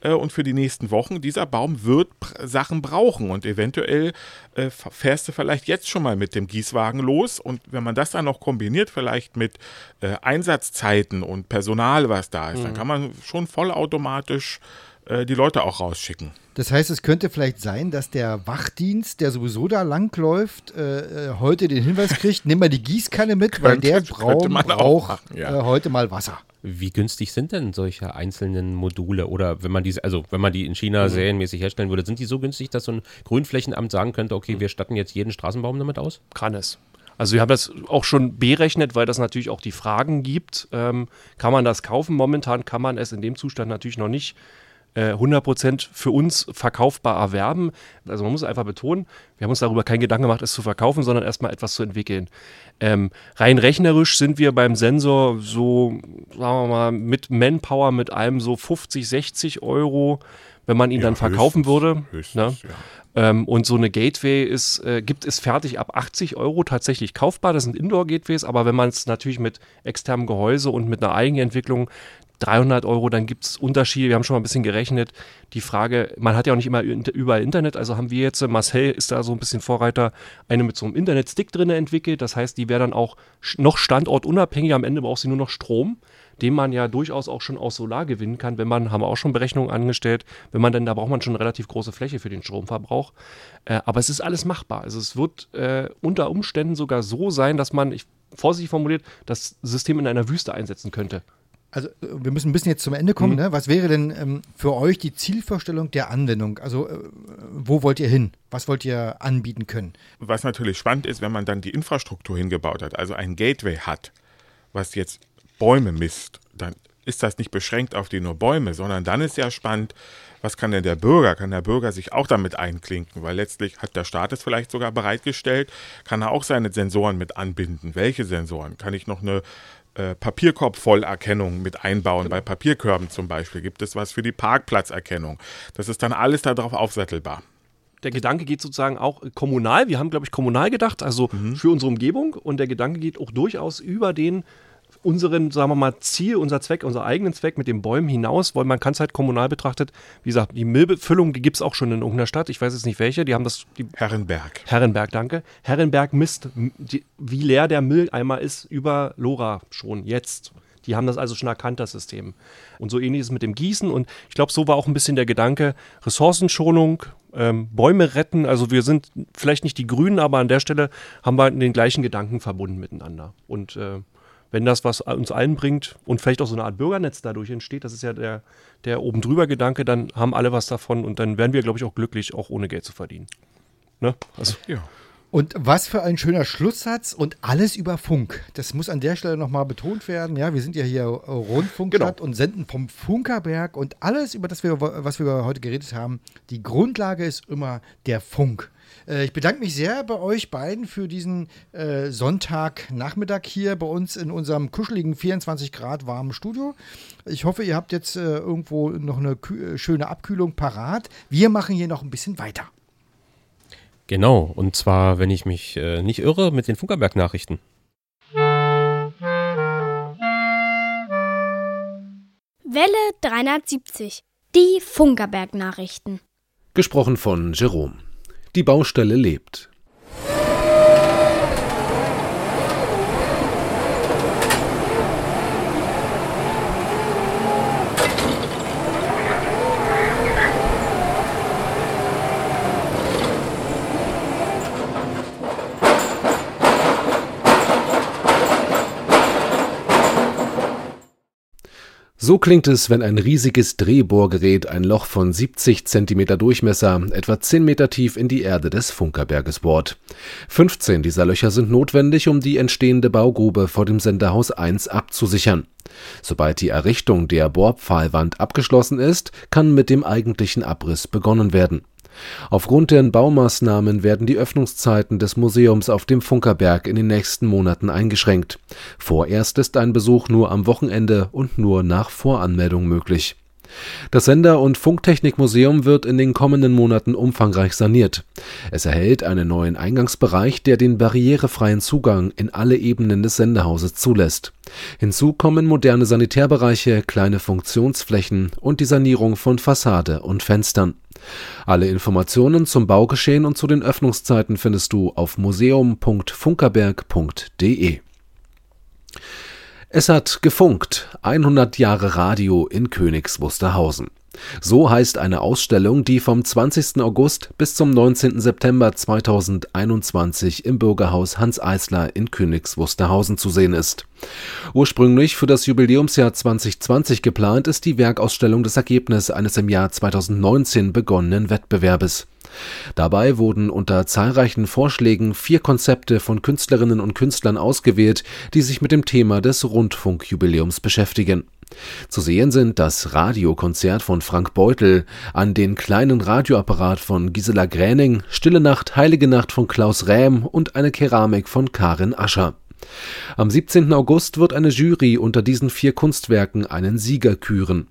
äh, und für die nächsten Wochen, dieser Baum wird Sachen brauchen. Und eventuell äh, fährst du vielleicht jetzt schon mal mit dem Gießwagen los und wenn man das dann noch kombiniert, vielleicht mit äh, Einsatzzeiten und Personal, was da ist, dann kann man schon vollautomatisch äh, die Leute auch rausschicken. Das heißt, es könnte vielleicht sein, dass der Wachdienst, der sowieso da langläuft, äh, äh, heute den Hinweis kriegt, nimm mal die Gießkanne mit, weil Könnte- der könnte Braum man auch braucht machen, ja. äh, heute mal Wasser. Wie günstig sind denn solche einzelnen Module? Oder wenn man diese, also wenn man die in China serienmäßig herstellen würde, sind die so günstig, dass so ein Grünflächenamt sagen könnte, okay, wir statten jetzt jeden Straßenbaum damit aus? kann es. Also wir haben das auch schon berechnet, weil das natürlich auch die Fragen gibt. Ähm, kann man das kaufen? Momentan kann man es in dem Zustand natürlich noch nicht äh, 100% für uns verkaufbar erwerben. Also man muss einfach betonen, wir haben uns darüber keinen Gedanken gemacht, es zu verkaufen, sondern erstmal etwas zu entwickeln. Ähm, rein rechnerisch sind wir beim Sensor so, sagen wir mal, mit Manpower, mit allem so 50, 60 Euro, wenn man ihn Ja, dann verkaufen höchstens, würde. höchstens, ne? ja. Ähm, und so eine Gateway ist, äh, gibt es fertig ab 80 Euro tatsächlich kaufbar. Das sind Indoor-Gateways, aber wenn man es natürlich mit externem Gehäuse und mit einer Eigenentwicklung 300 Euro, dann gibt es Unterschiede. Wir haben schon mal ein bisschen gerechnet. Die Frage, man hat ja auch nicht immer überall Internet, also haben wir jetzt, äh, Marcel ist da so ein bisschen Vorreiter, eine mit so einem Internetstick drin entwickelt. Das heißt, die wäre dann auch noch standortunabhängig. Am Ende braucht sie nur noch Strom, den man ja durchaus auch schon aus Solar gewinnen kann, wenn man, haben wir auch schon Berechnungen angestellt, wenn man dann, da braucht man schon relativ große Fläche für den Stromverbrauch. Äh, aber es ist alles machbar. Also es wird äh, unter Umständen sogar so sein, dass man, ich, vorsichtig formuliert, das System in einer Wüste einsetzen könnte. Also wir müssen ein bisschen jetzt zum Ende kommen. Ne? Was wäre denn ähm, für euch die Zielvorstellung der Anwendung? Also äh, wo wollt ihr hin? Was wollt ihr anbieten können? Was natürlich spannend ist, wenn man dann die Infrastruktur hingebaut hat, also ein Gateway hat, was jetzt Bäume misst, dann ist das nicht beschränkt auf die nur Bäume, sondern dann ist ja spannend, was kann denn der Bürger? Kann der Bürger sich auch damit einklinken? Weil letztlich hat der Staat es vielleicht sogar bereitgestellt, kann er auch seine Sensoren mit anbinden. Welche Sensoren? Kann ich noch eine äh, Papierkorbvollerkennung mit einbauen? Bei Papierkörben zum Beispiel gibt es was für die Parkplatzerkennung. Das ist dann alles darauf aufsattelbar. Der Gedanke geht sozusagen auch kommunal. Wir haben, glaube ich, kommunal gedacht, also für unsere Umgebung. Und der Gedanke geht auch durchaus über den unseren, sagen wir mal, Ziel, unser Zweck, unser eigenen Zweck mit den Bäumen hinaus, weil man kann es halt kommunal betrachtet, wie gesagt, die Müllbefüllung, die gibt es auch schon in irgendeiner Stadt, ich weiß jetzt nicht welche, die haben das, die Herrenberg. Herrenberg, danke. Herrenberg misst, die, wie leer der Mülleimer ist über Lora schon jetzt. Die haben das also schon erkannt, das System. Und so ähnlich ist es mit dem Gießen. Und ich glaube, so war auch ein bisschen der Gedanke, Ressourcenschonung, ähm, Bäume retten. Also wir sind vielleicht nicht die Grünen, aber an der Stelle haben wir den gleichen Gedanken verbunden miteinander. Und äh, wenn das was uns allen bringt und vielleicht auch so eine Art Bürgernetz dadurch entsteht, das ist ja der, der oben drüber Gedanke, dann haben alle was davon und dann werden wir, glaube ich, auch glücklich, auch ohne Geld zu verdienen. Ne? Also, Ja. Und was für ein schöner Schlusssatz und alles über Funk. Das muss an der Stelle nochmal betont werden. Ja, wir sind ja hier äh, Rundfunkstadt und senden vom Funkerberg und alles, über das wir, was wir heute geredet haben, die Grundlage ist immer der Funk. Äh, Ich bedanke mich sehr bei euch beiden für diesen äh, Sonntagnachmittag hier bei uns in unserem kuscheligen 24 Grad warmen Studio. Ich hoffe, ihr habt jetzt äh, irgendwo noch eine kü- äh, schöne Abkühlung parat. Wir machen hier noch ein bisschen weiter. Genau, und zwar, wenn ich mich äh, nicht irre, mit den Funkerberg-Nachrichten. Welle 370. Die Funkerberg-Nachrichten. Gesprochen von Jerome. Die Baustelle lebt. So klingt es, wenn ein riesiges Drehbohrgerät ein Loch von 70 Zentimeter Durchmesser, etwa 10 Meter tief in die Erde des Funkerberges bohrt. 15 dieser Löcher sind notwendig, um die entstehende Baugrube vor dem Senderhaus 1 abzusichern. Sobald die Errichtung der Bohrpfahlwand abgeschlossen ist, kann mit dem eigentlichen Abriss begonnen werden. Aufgrund der Baumaßnahmen werden die Öffnungszeiten des Museums auf dem Funkerberg in den nächsten Monaten eingeschränkt. Vorerst ist ein Besuch nur am Wochenende und nur nach Voranmeldung möglich. Das Sender- und Funktechnikmuseum wird in den kommenden Monaten umfangreich saniert. Es erhält einen neuen Eingangsbereich, der den barrierefreien Zugang in alle Ebenen des Sendehauses zulässt. Hinzu kommen moderne Sanitärbereiche, kleine Funktionsflächen und die Sanierung von Fassade und Fenstern. Alle Informationen zum Baugeschehen und zu den Öffnungszeiten findest du auf museum.funkerberg.de. Es hat gefunkt. 100 Jahre Radio in Königs Wusterhausen. So heißt eine Ausstellung, die vom 20. August bis zum 19. September 2021 im Bürgerhaus Hans Eisler in Königs Wusterhausen zu sehen ist. Ursprünglich für das Jubiläumsjahr 2020 geplant ist die Werkausstellung das Ergebnis eines im Jahr 2019 begonnenen Wettbewerbes. Dabei wurden unter zahlreichen Vorschlägen vier Konzepte von Künstlerinnen und Künstlern ausgewählt, die sich mit dem Thema des Rundfunkjubiläums beschäftigen. Zu sehen sind das Radiokonzert von Frank Beutel, an den kleinen Radioapparat von Gisela Gräning, Stille Nacht, Heilige Nacht von Klaus Rähm und eine Keramik von Karin Ascher. Am 17. August wird eine Jury unter diesen vier Kunstwerken einen Sieger küren.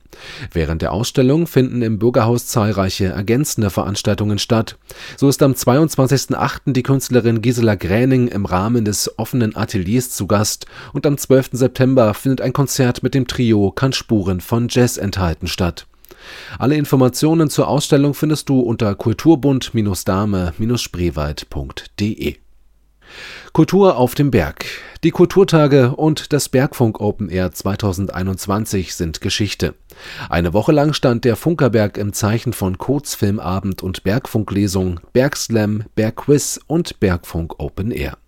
Während der Ausstellung finden im Bürgerhaus zahlreiche ergänzende Veranstaltungen statt. So ist am 22.08. die Künstlerin Gisela Gräning im Rahmen des offenen Ateliers zu Gast und am 12. September findet ein Konzert mit dem Trio Kann Spuren von Jazz enthalten statt. Alle Informationen zur Ausstellung findest du unter kulturbund-dame-spreewald.de. Kultur auf dem Berg. Die Kulturtage und das Bergfunk Open Air 2021 sind Geschichte. Eine Woche lang stand der Funkerberg im Zeichen von Kurzfilmabend und Bergfunklesung, Bergslam, Bergquiz und Bergfunk Open Air.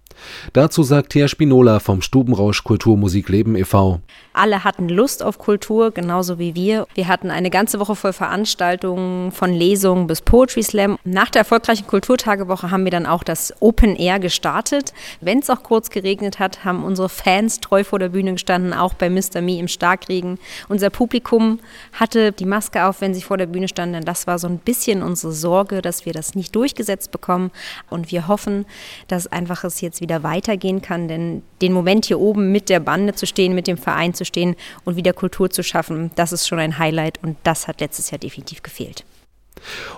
Dazu sagt Thea Spinola vom Stubenrausch Kulturmusik Leben e.V. Alle hatten Lust auf Kultur, genauso wie wir. Wir hatten eine ganze Woche voll Veranstaltungen, von Lesungen bis Poetry Slam. Nach der erfolgreichen Kulturtagewoche haben wir dann auch das Open Air gestartet. Wenn es auch kurz geregnet hat, haben unsere Fans treu vor der Bühne gestanden, auch bei Mr. Me im Starkregen. Unser Publikum hatte die Maske auf, wenn sie vor der Bühne standen. Das war so ein bisschen unsere Sorge, dass wir das nicht durchgesetzt bekommen. Und wir hoffen, dass einfach es jetzt wieder weitergehen kann, denn den Moment hier oben mit der Bande zu stehen, mit dem Verein zu stehen und wieder Kultur zu schaffen, das ist schon ein Highlight und das hat letztes Jahr definitiv gefehlt.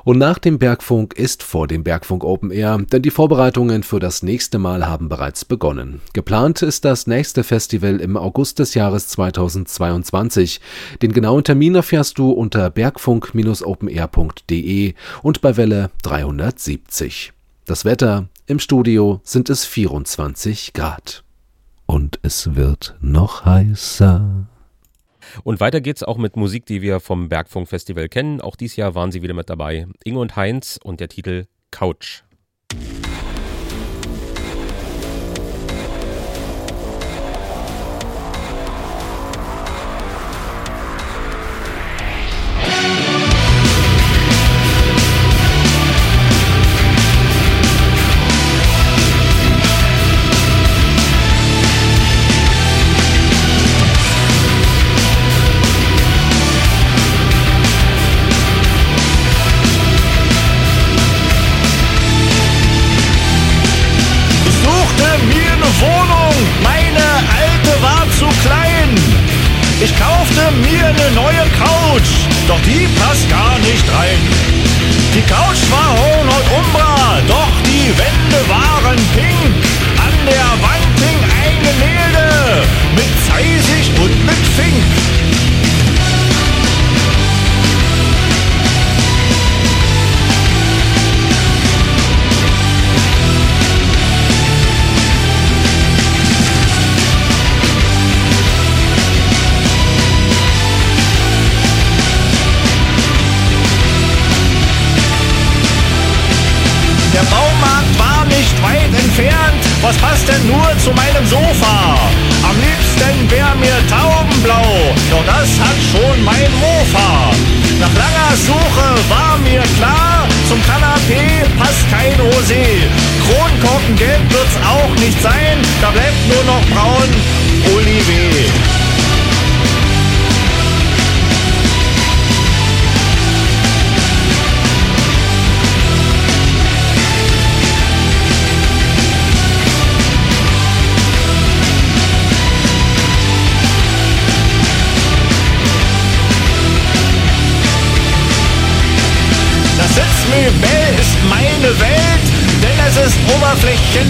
Und nach dem Bergfunk ist vor dem Bergfunk Open Air, denn die Vorbereitungen für das nächste Mal haben bereits begonnen. Geplant ist das nächste Festival im August des Jahres 2022. Den genauen Termin erfährst du unter bergfunk-openair.de und bei Welle 370. Das Wetter im Studio sind es 24 Grad. Und es wird noch heißer. Und weiter geht's auch mit Musik, die wir vom Bergfunk Festival kennen. Auch dieses Jahr waren sie wieder mit dabei. Inge und Heinz und der Titel Couch.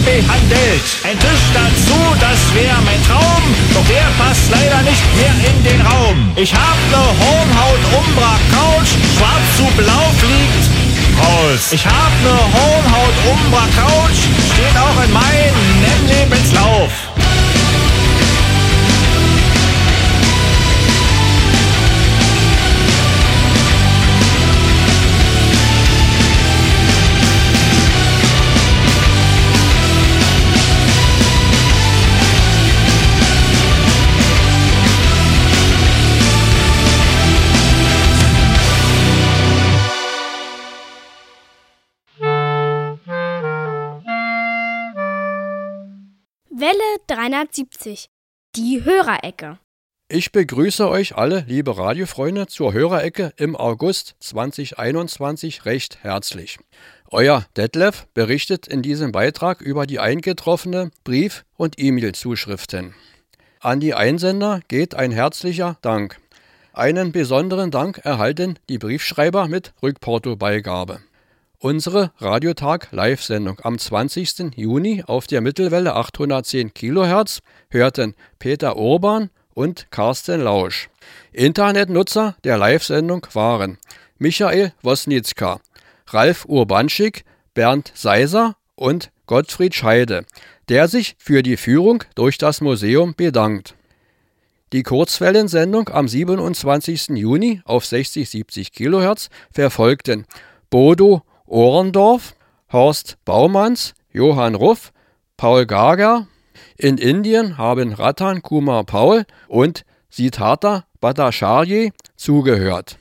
Oberflächenbehandelt. Ein Tisch dazu, das wäre mein Traum, doch der passt leider nicht mehr in den Raum. Ich hab ne Hornhaut Umbra Couch, schwarz zu blau fliegt raus. Ich hab ne Hornhaut Umbra Couch, steht auch in meinem Lebenslauf. 370. Die Hörerecke. Ich begrüße euch alle, liebe Radiofreunde, zur Hörerecke im August 2021 recht herzlich. Euer Detlef berichtet in diesem Beitrag über die eingetroffene Brief- und E-Mail-Zuschriften. An die Einsender geht ein herzlicher Dank. Einen besonderen Dank erhalten die Briefschreiber mit Rückportobeigabe. Unsere Radiotag-Live-Sendung am 20. Juni auf der Mittelwelle 810 kHz hörten Peter Urban und Carsten Lausch. Internetnutzer der Live-Sendung waren Michael Wosnitzka, Ralf Urbanschik, Bernd Seiser und Gottfried Scheide, der sich für die Führung durch das Museum bedankt. Die Kurzwellensendung am 27. Juni auf 60-70 kHz verfolgten Bodo Ohrendorf, Horst Baumanns, Johann Ruff, Paul Gager. In Indien haben Ratan Kumar Paul und Siddhartha Bhattacharya zugehört.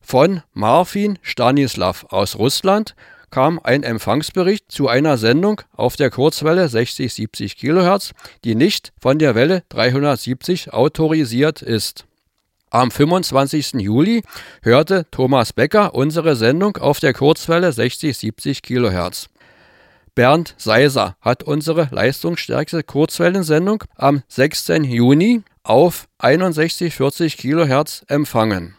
Von Marfin Stanislav aus Russland kam ein Empfangsbericht zu einer Sendung auf der Kurzwelle 60-70 kHz, die nicht von der Welle 370 autorisiert ist. Am 25. Juli hörte Thomas Becker unsere Sendung auf der Kurzwelle 60-70 kHz. Bernd Seiser hat unsere leistungsstärkste Kurzwellensendung am 6. Juni auf 61-40 kHz empfangen.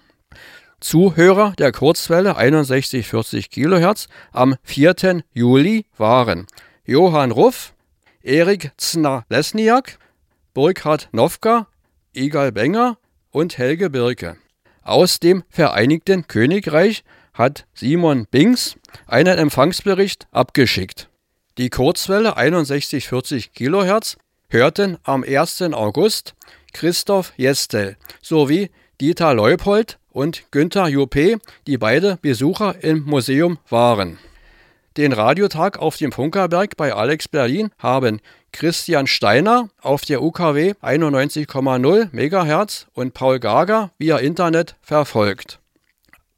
Zuhörer der Kurzwelle 61-40 kHz am 4. Juli waren Johann Ruff, Erik Zna-Lesniak, Burkhard Nowka, Igal Benger und Helge Birke. Aus dem Vereinigten Königreich hat Simon Bings einen Empfangsbericht abgeschickt. Die Kurzwelle 6140 kHz hörten am 1. August Christoph Jestel sowie Dieter Leupold und Günther Juppé, die beide Besucher im Museum waren. Den Radiotag auf dem Funkerberg bei Alex Berlin haben Christian Steiner auf der UKW 91,0 MHz und Paul Gager via Internet verfolgt.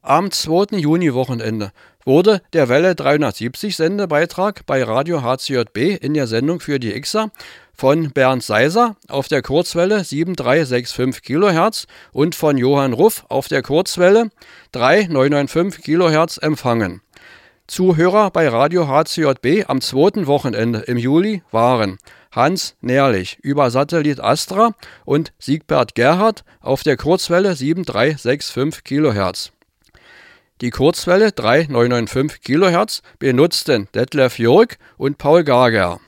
Am 2. Juni-Wochenende wurde der Welle 370 Sendebeitrag bei Radio HCJB in der Sendung für die Xer von Bernd Seiser auf der Kurzwelle 7365 kHz und von Johann Ruff auf der Kurzwelle 3995 kHz empfangen. Zuhörer bei Radio HCJB am zweiten Wochenende im Juli waren Hans Nährlich über Satellit Astra und Siegbert Gerhard auf der Kurzwelle 7365 kHz. Die Kurzwelle 3995 kHz benutzten Detlef Jörg und Paul Gager.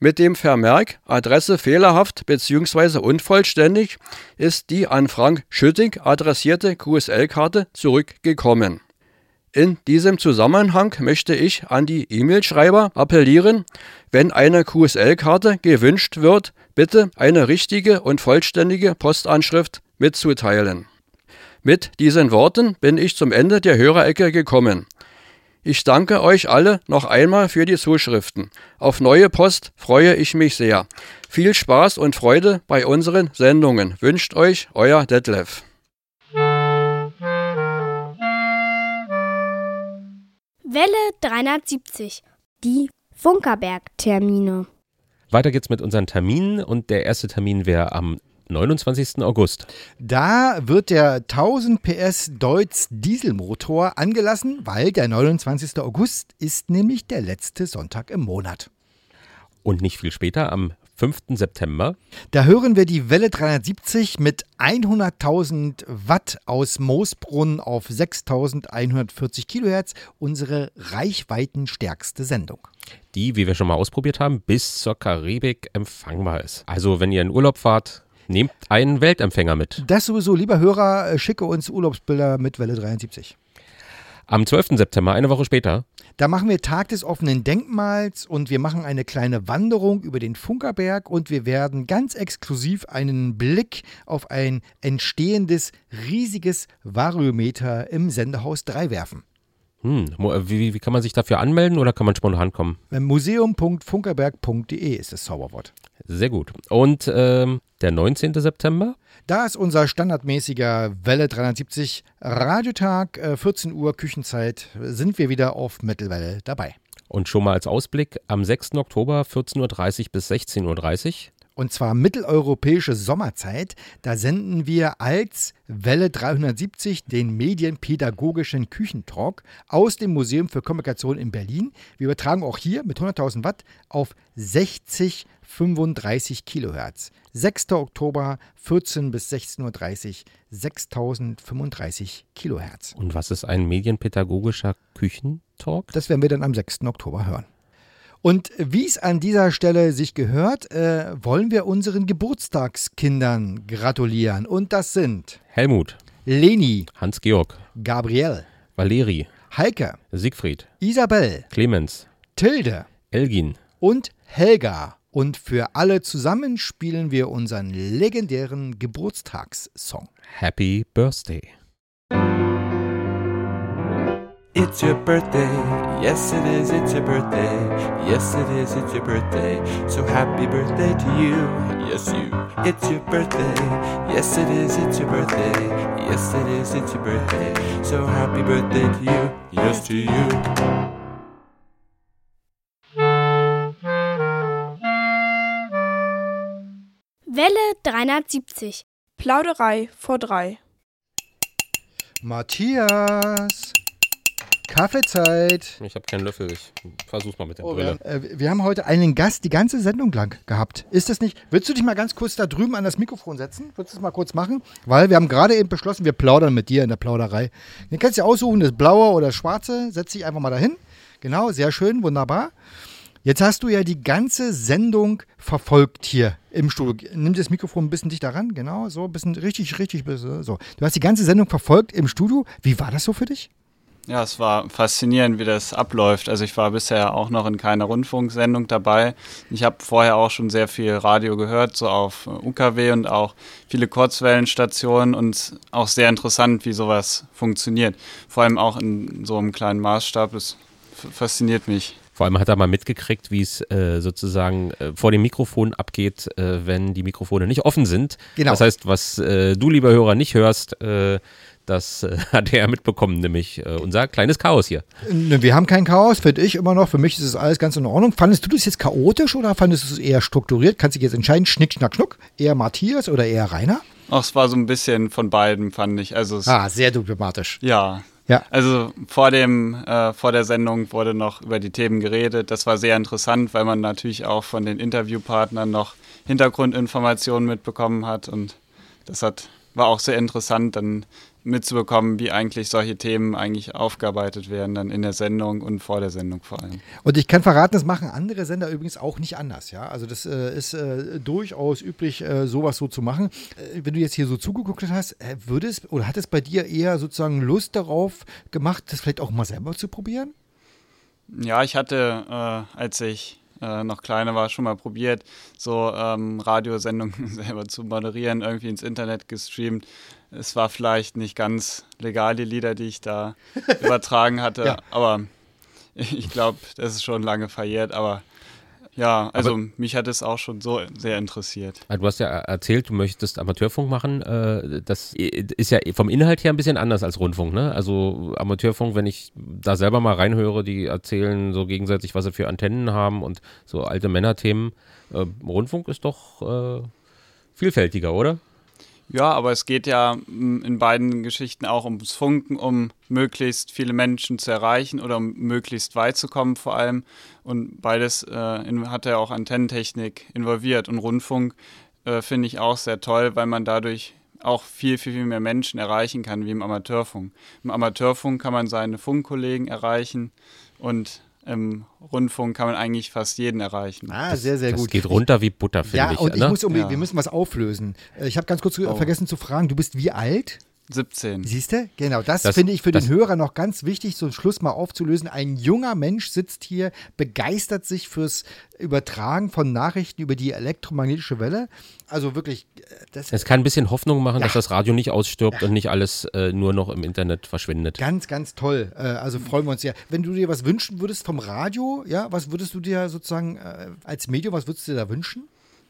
Mit dem Vermerk Adresse fehlerhaft bzw. unvollständig ist die an Frank Schüttig adressierte QSL-Karte zurückgekommen. In diesem Zusammenhang möchte ich an die E-Mail-Schreiber appellieren, wenn eine QSL-Karte gewünscht wird, bitte eine richtige und vollständige Postanschrift mitzuteilen. Mit diesen Worten bin ich zum Ende der Hörerecke gekommen. Ich danke euch alle noch einmal für die Zuschriften. Auf neue Post freue ich mich sehr. Viel Spaß und Freude bei unseren Sendungen wünscht euch euer Detlef. Welle 370. Die Funkerberg-Termine. Weiter geht's mit unseren Terminen und der erste Termin wäre am 29. August. Da wird der 1000 PS Deutz Dieselmotor angelassen, weil der 29. August ist nämlich der letzte Sonntag im Monat. Und nicht viel später, am 5. September. Da hören wir die Welle 370 mit 100.000 Watt aus Moosbrunn auf 6.140 Kilohertz, unsere reichweitenstärkste Sendung. Die, wie wir schon mal ausprobiert haben, bis zur Karibik empfangbar ist. Also, wenn ihr in Urlaub fahrt, nehmt einen Weltempfänger mit. Das sowieso, lieber Hörer, äh, schicke uns Urlaubsbilder mit Welle 73. Am 12. September, eine Woche später, Da machen wir Tag des offenen Denkmals und wir machen eine kleine Wanderung über den Funkerberg und wir werden ganz exklusiv einen Blick auf ein entstehendes riesiges Variometer im Sendehaus 3 werfen. hm, äh, wie, wie kann man sich dafür anmelden oder kann man spontan kommen? Museum.funkerberg.de ist das Zauberwort. Sehr gut. Und ähm, der 19. September? Da ist unser standardmäßiger Welle 370 Radiotag, äh, 14 Uhr Küchenzeit, sind wir wieder auf Mittelwelle dabei. Und schon mal als Ausblick, am 6. Oktober 14.30 Uhr bis 16.30 Uhr. Und zwar mitteleuropäische Sommerzeit. Da senden wir als Welle 370 den medienpädagogischen Küchentalk aus dem Museum für Kommunikation in Berlin. Wir übertragen auch hier mit 100.000 Watt auf 60 35 Kilohertz. 6. Oktober 14 bis 16.30 Uhr 6035 Kilohertz. Und was ist ein medienpädagogischer Küchentalk? Das werden wir dann am 6. Oktober hören. Und wie es an dieser Stelle sich gehört, äh, wollen wir unseren Geburtstagskindern gratulieren. Und das sind Helmut, Leni, Hans-Georg, Gabriel, Valeri, Heike, Siegfried, Isabel, Clemens, Tilde Elgin. und Helga. Und für alle zusammen spielen wir unseren legendären Geburtstagssong. Happy Birthday. It's your birthday, yes it is, it's your birthday, yes it is, it's your birthday, so happy birthday to you, yes you. It's your birthday, yes it is, it's your birthday, yes it is, it's your birthday, so happy birthday to you, yes to you. Welle 370. Plauderei vor drei. Matthias, Kaffeezeit. Ich habe keinen Löffel, ich versuch's mal mit der Oh, wir, Brille. haben, äh, wir haben heute einen Gast die ganze Sendung lang gehabt. Ist das nicht? Willst du dich mal ganz kurz da drüben an das Mikrofon setzen? Würdest du das mal kurz machen? Weil wir haben gerade eben beschlossen, wir plaudern mit dir in der Plauderei. Du kannst dir aussuchen, das blaue oder das schwarze. Setz dich einfach mal dahin. Genau, sehr schön, wunderbar. Jetzt hast du ja die ganze Sendung verfolgt hier im Studio. Nimm das Mikrofon ein bisschen dichter ran, genau, so ein bisschen richtig, richtig, so. Du hast die ganze Sendung verfolgt im Studio. Wie war das so für dich? Ja, es war faszinierend, wie das abläuft. Also ich war bisher auch noch in keiner Rundfunksendung dabei. Ich habe vorher auch schon sehr viel Radio gehört, so auf UKW und auch viele Kurzwellenstationen und auch sehr interessant, wie sowas funktioniert. Vor allem auch in so einem kleinen Maßstab. Das fasziniert mich. Vor allem hat er mal mitgekriegt, wie es äh, sozusagen äh, vor dem Mikrofon abgeht, äh, wenn die Mikrofone nicht offen sind. Genau. Das heißt, was äh, du, lieber Hörer, nicht hörst, äh, das äh, hat er mitbekommen, nämlich äh, unser kleines Chaos hier. Ne, Wir haben kein Chaos, finde ich immer noch. Für mich ist es alles ganz in Ordnung. Fandest du das jetzt chaotisch oder fandest du es eher strukturiert? Kannst du dich jetzt entscheiden, Schnick, Schnack, Schnuck? Eher Matthias oder eher Rainer? Auch es war so ein bisschen von beiden, fand ich. Also es, Ah, sehr diplomatisch. Ja. Ja. Also vor dem, äh, vor der Sendung wurde noch über die Themen geredet. Das war sehr interessant, weil man natürlich auch von den Interviewpartnern noch Hintergrundinformationen mitbekommen hat und das hat, war auch sehr interessant, dann mitzubekommen, wie eigentlich solche Themen eigentlich aufgearbeitet werden, dann in der Sendung und vor der Sendung vor allem. Und ich kann verraten, das machen andere Sender übrigens auch nicht anders. Ja? Also das äh, ist äh, durchaus üblich, äh, sowas so zu machen. Äh, wenn du jetzt hier so zugeguckt hast, äh, würde es oder hat es bei dir eher sozusagen Lust darauf gemacht, das vielleicht auch mal selber zu probieren? Ja, ich hatte, äh, als ich äh, noch kleiner war, schon mal probiert, so ähm, Radiosendungen selber zu moderieren, irgendwie ins Internet gestreamt. Es war vielleicht nicht ganz legal, die Lieder, die ich da übertragen hatte, Ja. aber ich glaube, das ist schon lange verjährt, aber ja, also Aber- mich hat es auch schon so sehr interessiert. Ah, Du hast ja erzählt, du möchtest Amateurfunk machen. Äh, Das ist ja vom Inhalt her ein bisschen anders als Rundfunk. Ne? Also Amateurfunk, wenn ich da selber mal reinhöre, die erzählen so gegenseitig, was sie für Antennen haben und so alte Männerthemen. Äh, Rundfunk ist doch äh, vielfältiger, oder? Ja, aber es geht ja mm, in beiden Geschichten auch ums Funken, um möglichst viele Menschen zu erreichen oder um möglichst weit zu kommen vor allem. Und beides äh, in, hat ja auch Antennentechnik involviert. Und Rundfunk äh, finde ich auch sehr toll, weil man dadurch auch viel, viel, viel mehr Menschen erreichen kann wie im Amateurfunk. Im Amateurfunk kann man seine Funkkollegen erreichen und im Rundfunk kann man eigentlich fast jeden erreichen. Ah, sehr, sehr Das gut. geht runter wie Butter, finde Ja, ich. und ich ne? muss unbedingt, Ja. wir müssen was auflösen. Äh, Ich habe ganz kurz Oh. vergessen zu fragen, du bist wie alt? 17. Siehst du? Genau, das, Das- finde ich für das- den Hörer noch ganz wichtig, so einen Schluss mal aufzulösen. Ein junger Mensch sitzt hier, begeistert sich fürs Übertragen von Nachrichten über die elektromagnetische Welle. Also wirklich, äh, das Es kann ein bisschen Hoffnung machen, Ja. dass das Radio nicht ausstirbt und nicht alles äh, nur noch im Internet verschwindet. Ganz, ganz toll. Äh, Also freuen wir uns sehr. Wenn du dir was wünschen würdest vom Radio, ja, was würdest du dir sozusagen äh, als Medium, was würdest du dir da wünschen?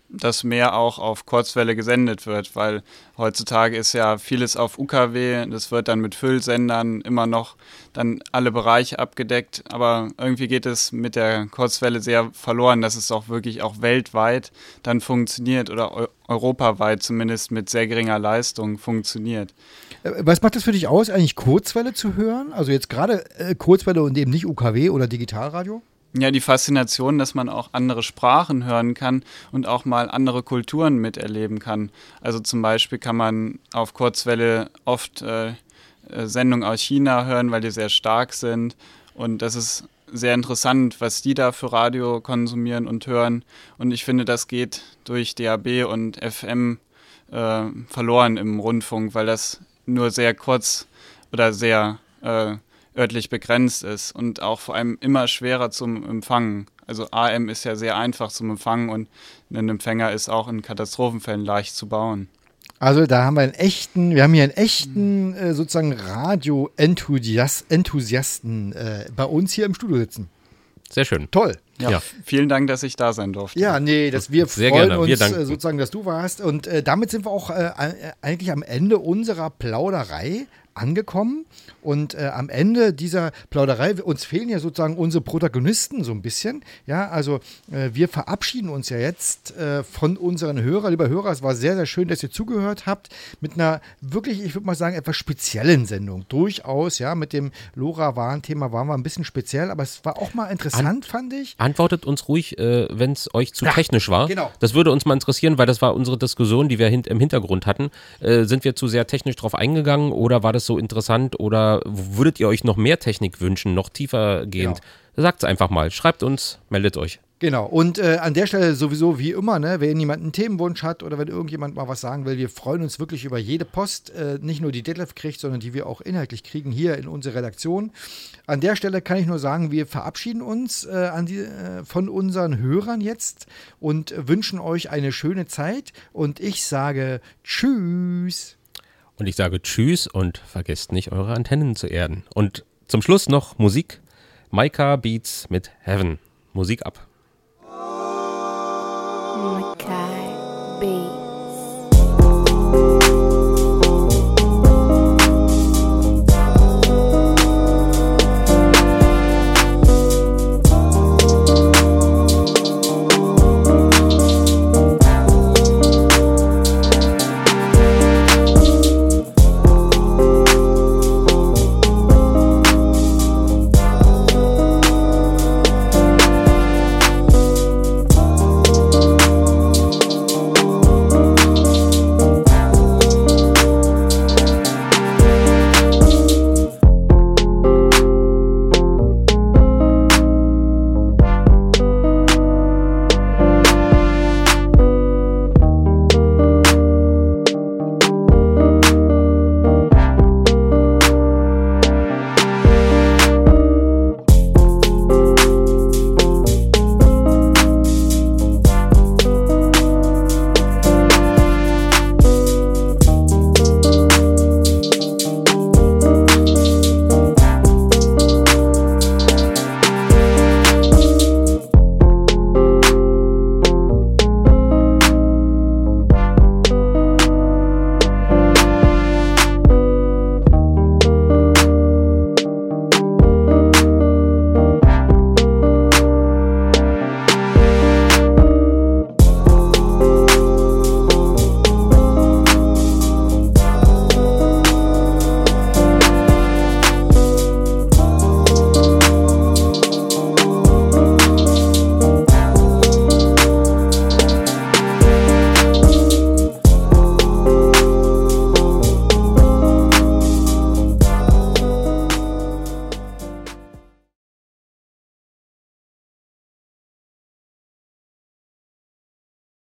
Dass mehr auch auf Kurzwelle gesendet wird, weil heutzutage ist ja vieles auf UKW, das wird dann mit Füllsendern immer noch dann alle Bereiche abgedeckt, aber irgendwie geht es mit der Kurzwelle sehr verloren, dass es auch wirklich auch weltweit dann funktioniert oder eu europaweit zumindest mit sehr geringer Leistung funktioniert. Äh, Was macht das für dich aus, eigentlich Kurzwelle zu hören? Also jetzt gerade äh, Kurzwelle und eben nicht UKW oder Digitalradio? Ja, die Faszination, dass man auch andere Sprachen hören kann und auch mal andere Kulturen miterleben kann. Also zum Beispiel kann man auf Kurzwelle oft äh, äh, Sendungen aus China hören, weil die sehr stark sind. Und das ist sehr interessant, was die da für Radio konsumieren und hören. Und ich finde, das geht durch DAB und FM äh, verloren im Rundfunk, weil das nur sehr kurz oder sehr äh, örtlich begrenzt ist und auch vor allem immer schwerer zum Empfangen. Also AM ist ja sehr einfach zum Empfangen und ein Empfänger ist auch in Katastrophenfällen leicht zu bauen. Also da haben wir einen echten, wir haben hier einen echten äh, sozusagen Radio-Enthusiasten äh, bei uns hier im Studio sitzen. Sehr schön. Toll. Ja, Ja. vielen Dank, dass ich da sein durfte. Ja, nee, dass wir Sehr freuen gerne. Wir uns danken. äh, sozusagen, dass du warst. Und äh, damit sind wir auch äh, äh, eigentlich am Ende unserer Plauderei angekommen. Und äh, am Ende dieser Plauderei, uns fehlen ja sozusagen unsere Protagonisten so ein bisschen. Ja, also äh, wir verabschieden uns ja jetzt äh, von unseren Hörern. Lieber Hörer, es war sehr, sehr schön, dass ihr zugehört habt. Mit einer wirklich, ich würde mal sagen, etwas speziellen Sendung. Durchaus, ja, mit dem Lora-Warn-Thema waren wir ein bisschen speziell, aber es war auch mal interessant, fand ich. Antwortet uns ruhig, äh, wenn es euch zu technisch war. genau. Das würde uns mal interessieren, weil das war unsere Diskussion, die wir hint im Hintergrund hatten. Äh, sind wir zu sehr technisch drauf eingegangen oder war das so interessant oder würdet ihr euch noch mehr Technik wünschen, noch tiefer gehend? Sagt's einfach mal. Schreibt uns, meldet euch. Genau, und äh, an der Stelle sowieso wie immer, ne, wenn jemand einen Themenwunsch hat oder wenn irgendjemand mal was sagen will, wir freuen uns wirklich über jede Post, äh, nicht nur die Detlef kriegt, sondern die wir auch inhaltlich kriegen hier in unserer Redaktion. An der Stelle kann ich nur sagen, wir verabschieden uns äh, die, äh, von unseren Hörern jetzt und wünschen euch eine schöne Zeit und ich sage Tschüss. Und ich sage Tschüss und vergesst nicht, eure Antennen zu erden. Und zum Schluss noch Musik. Maika Beats mit Heaven. Musik ab.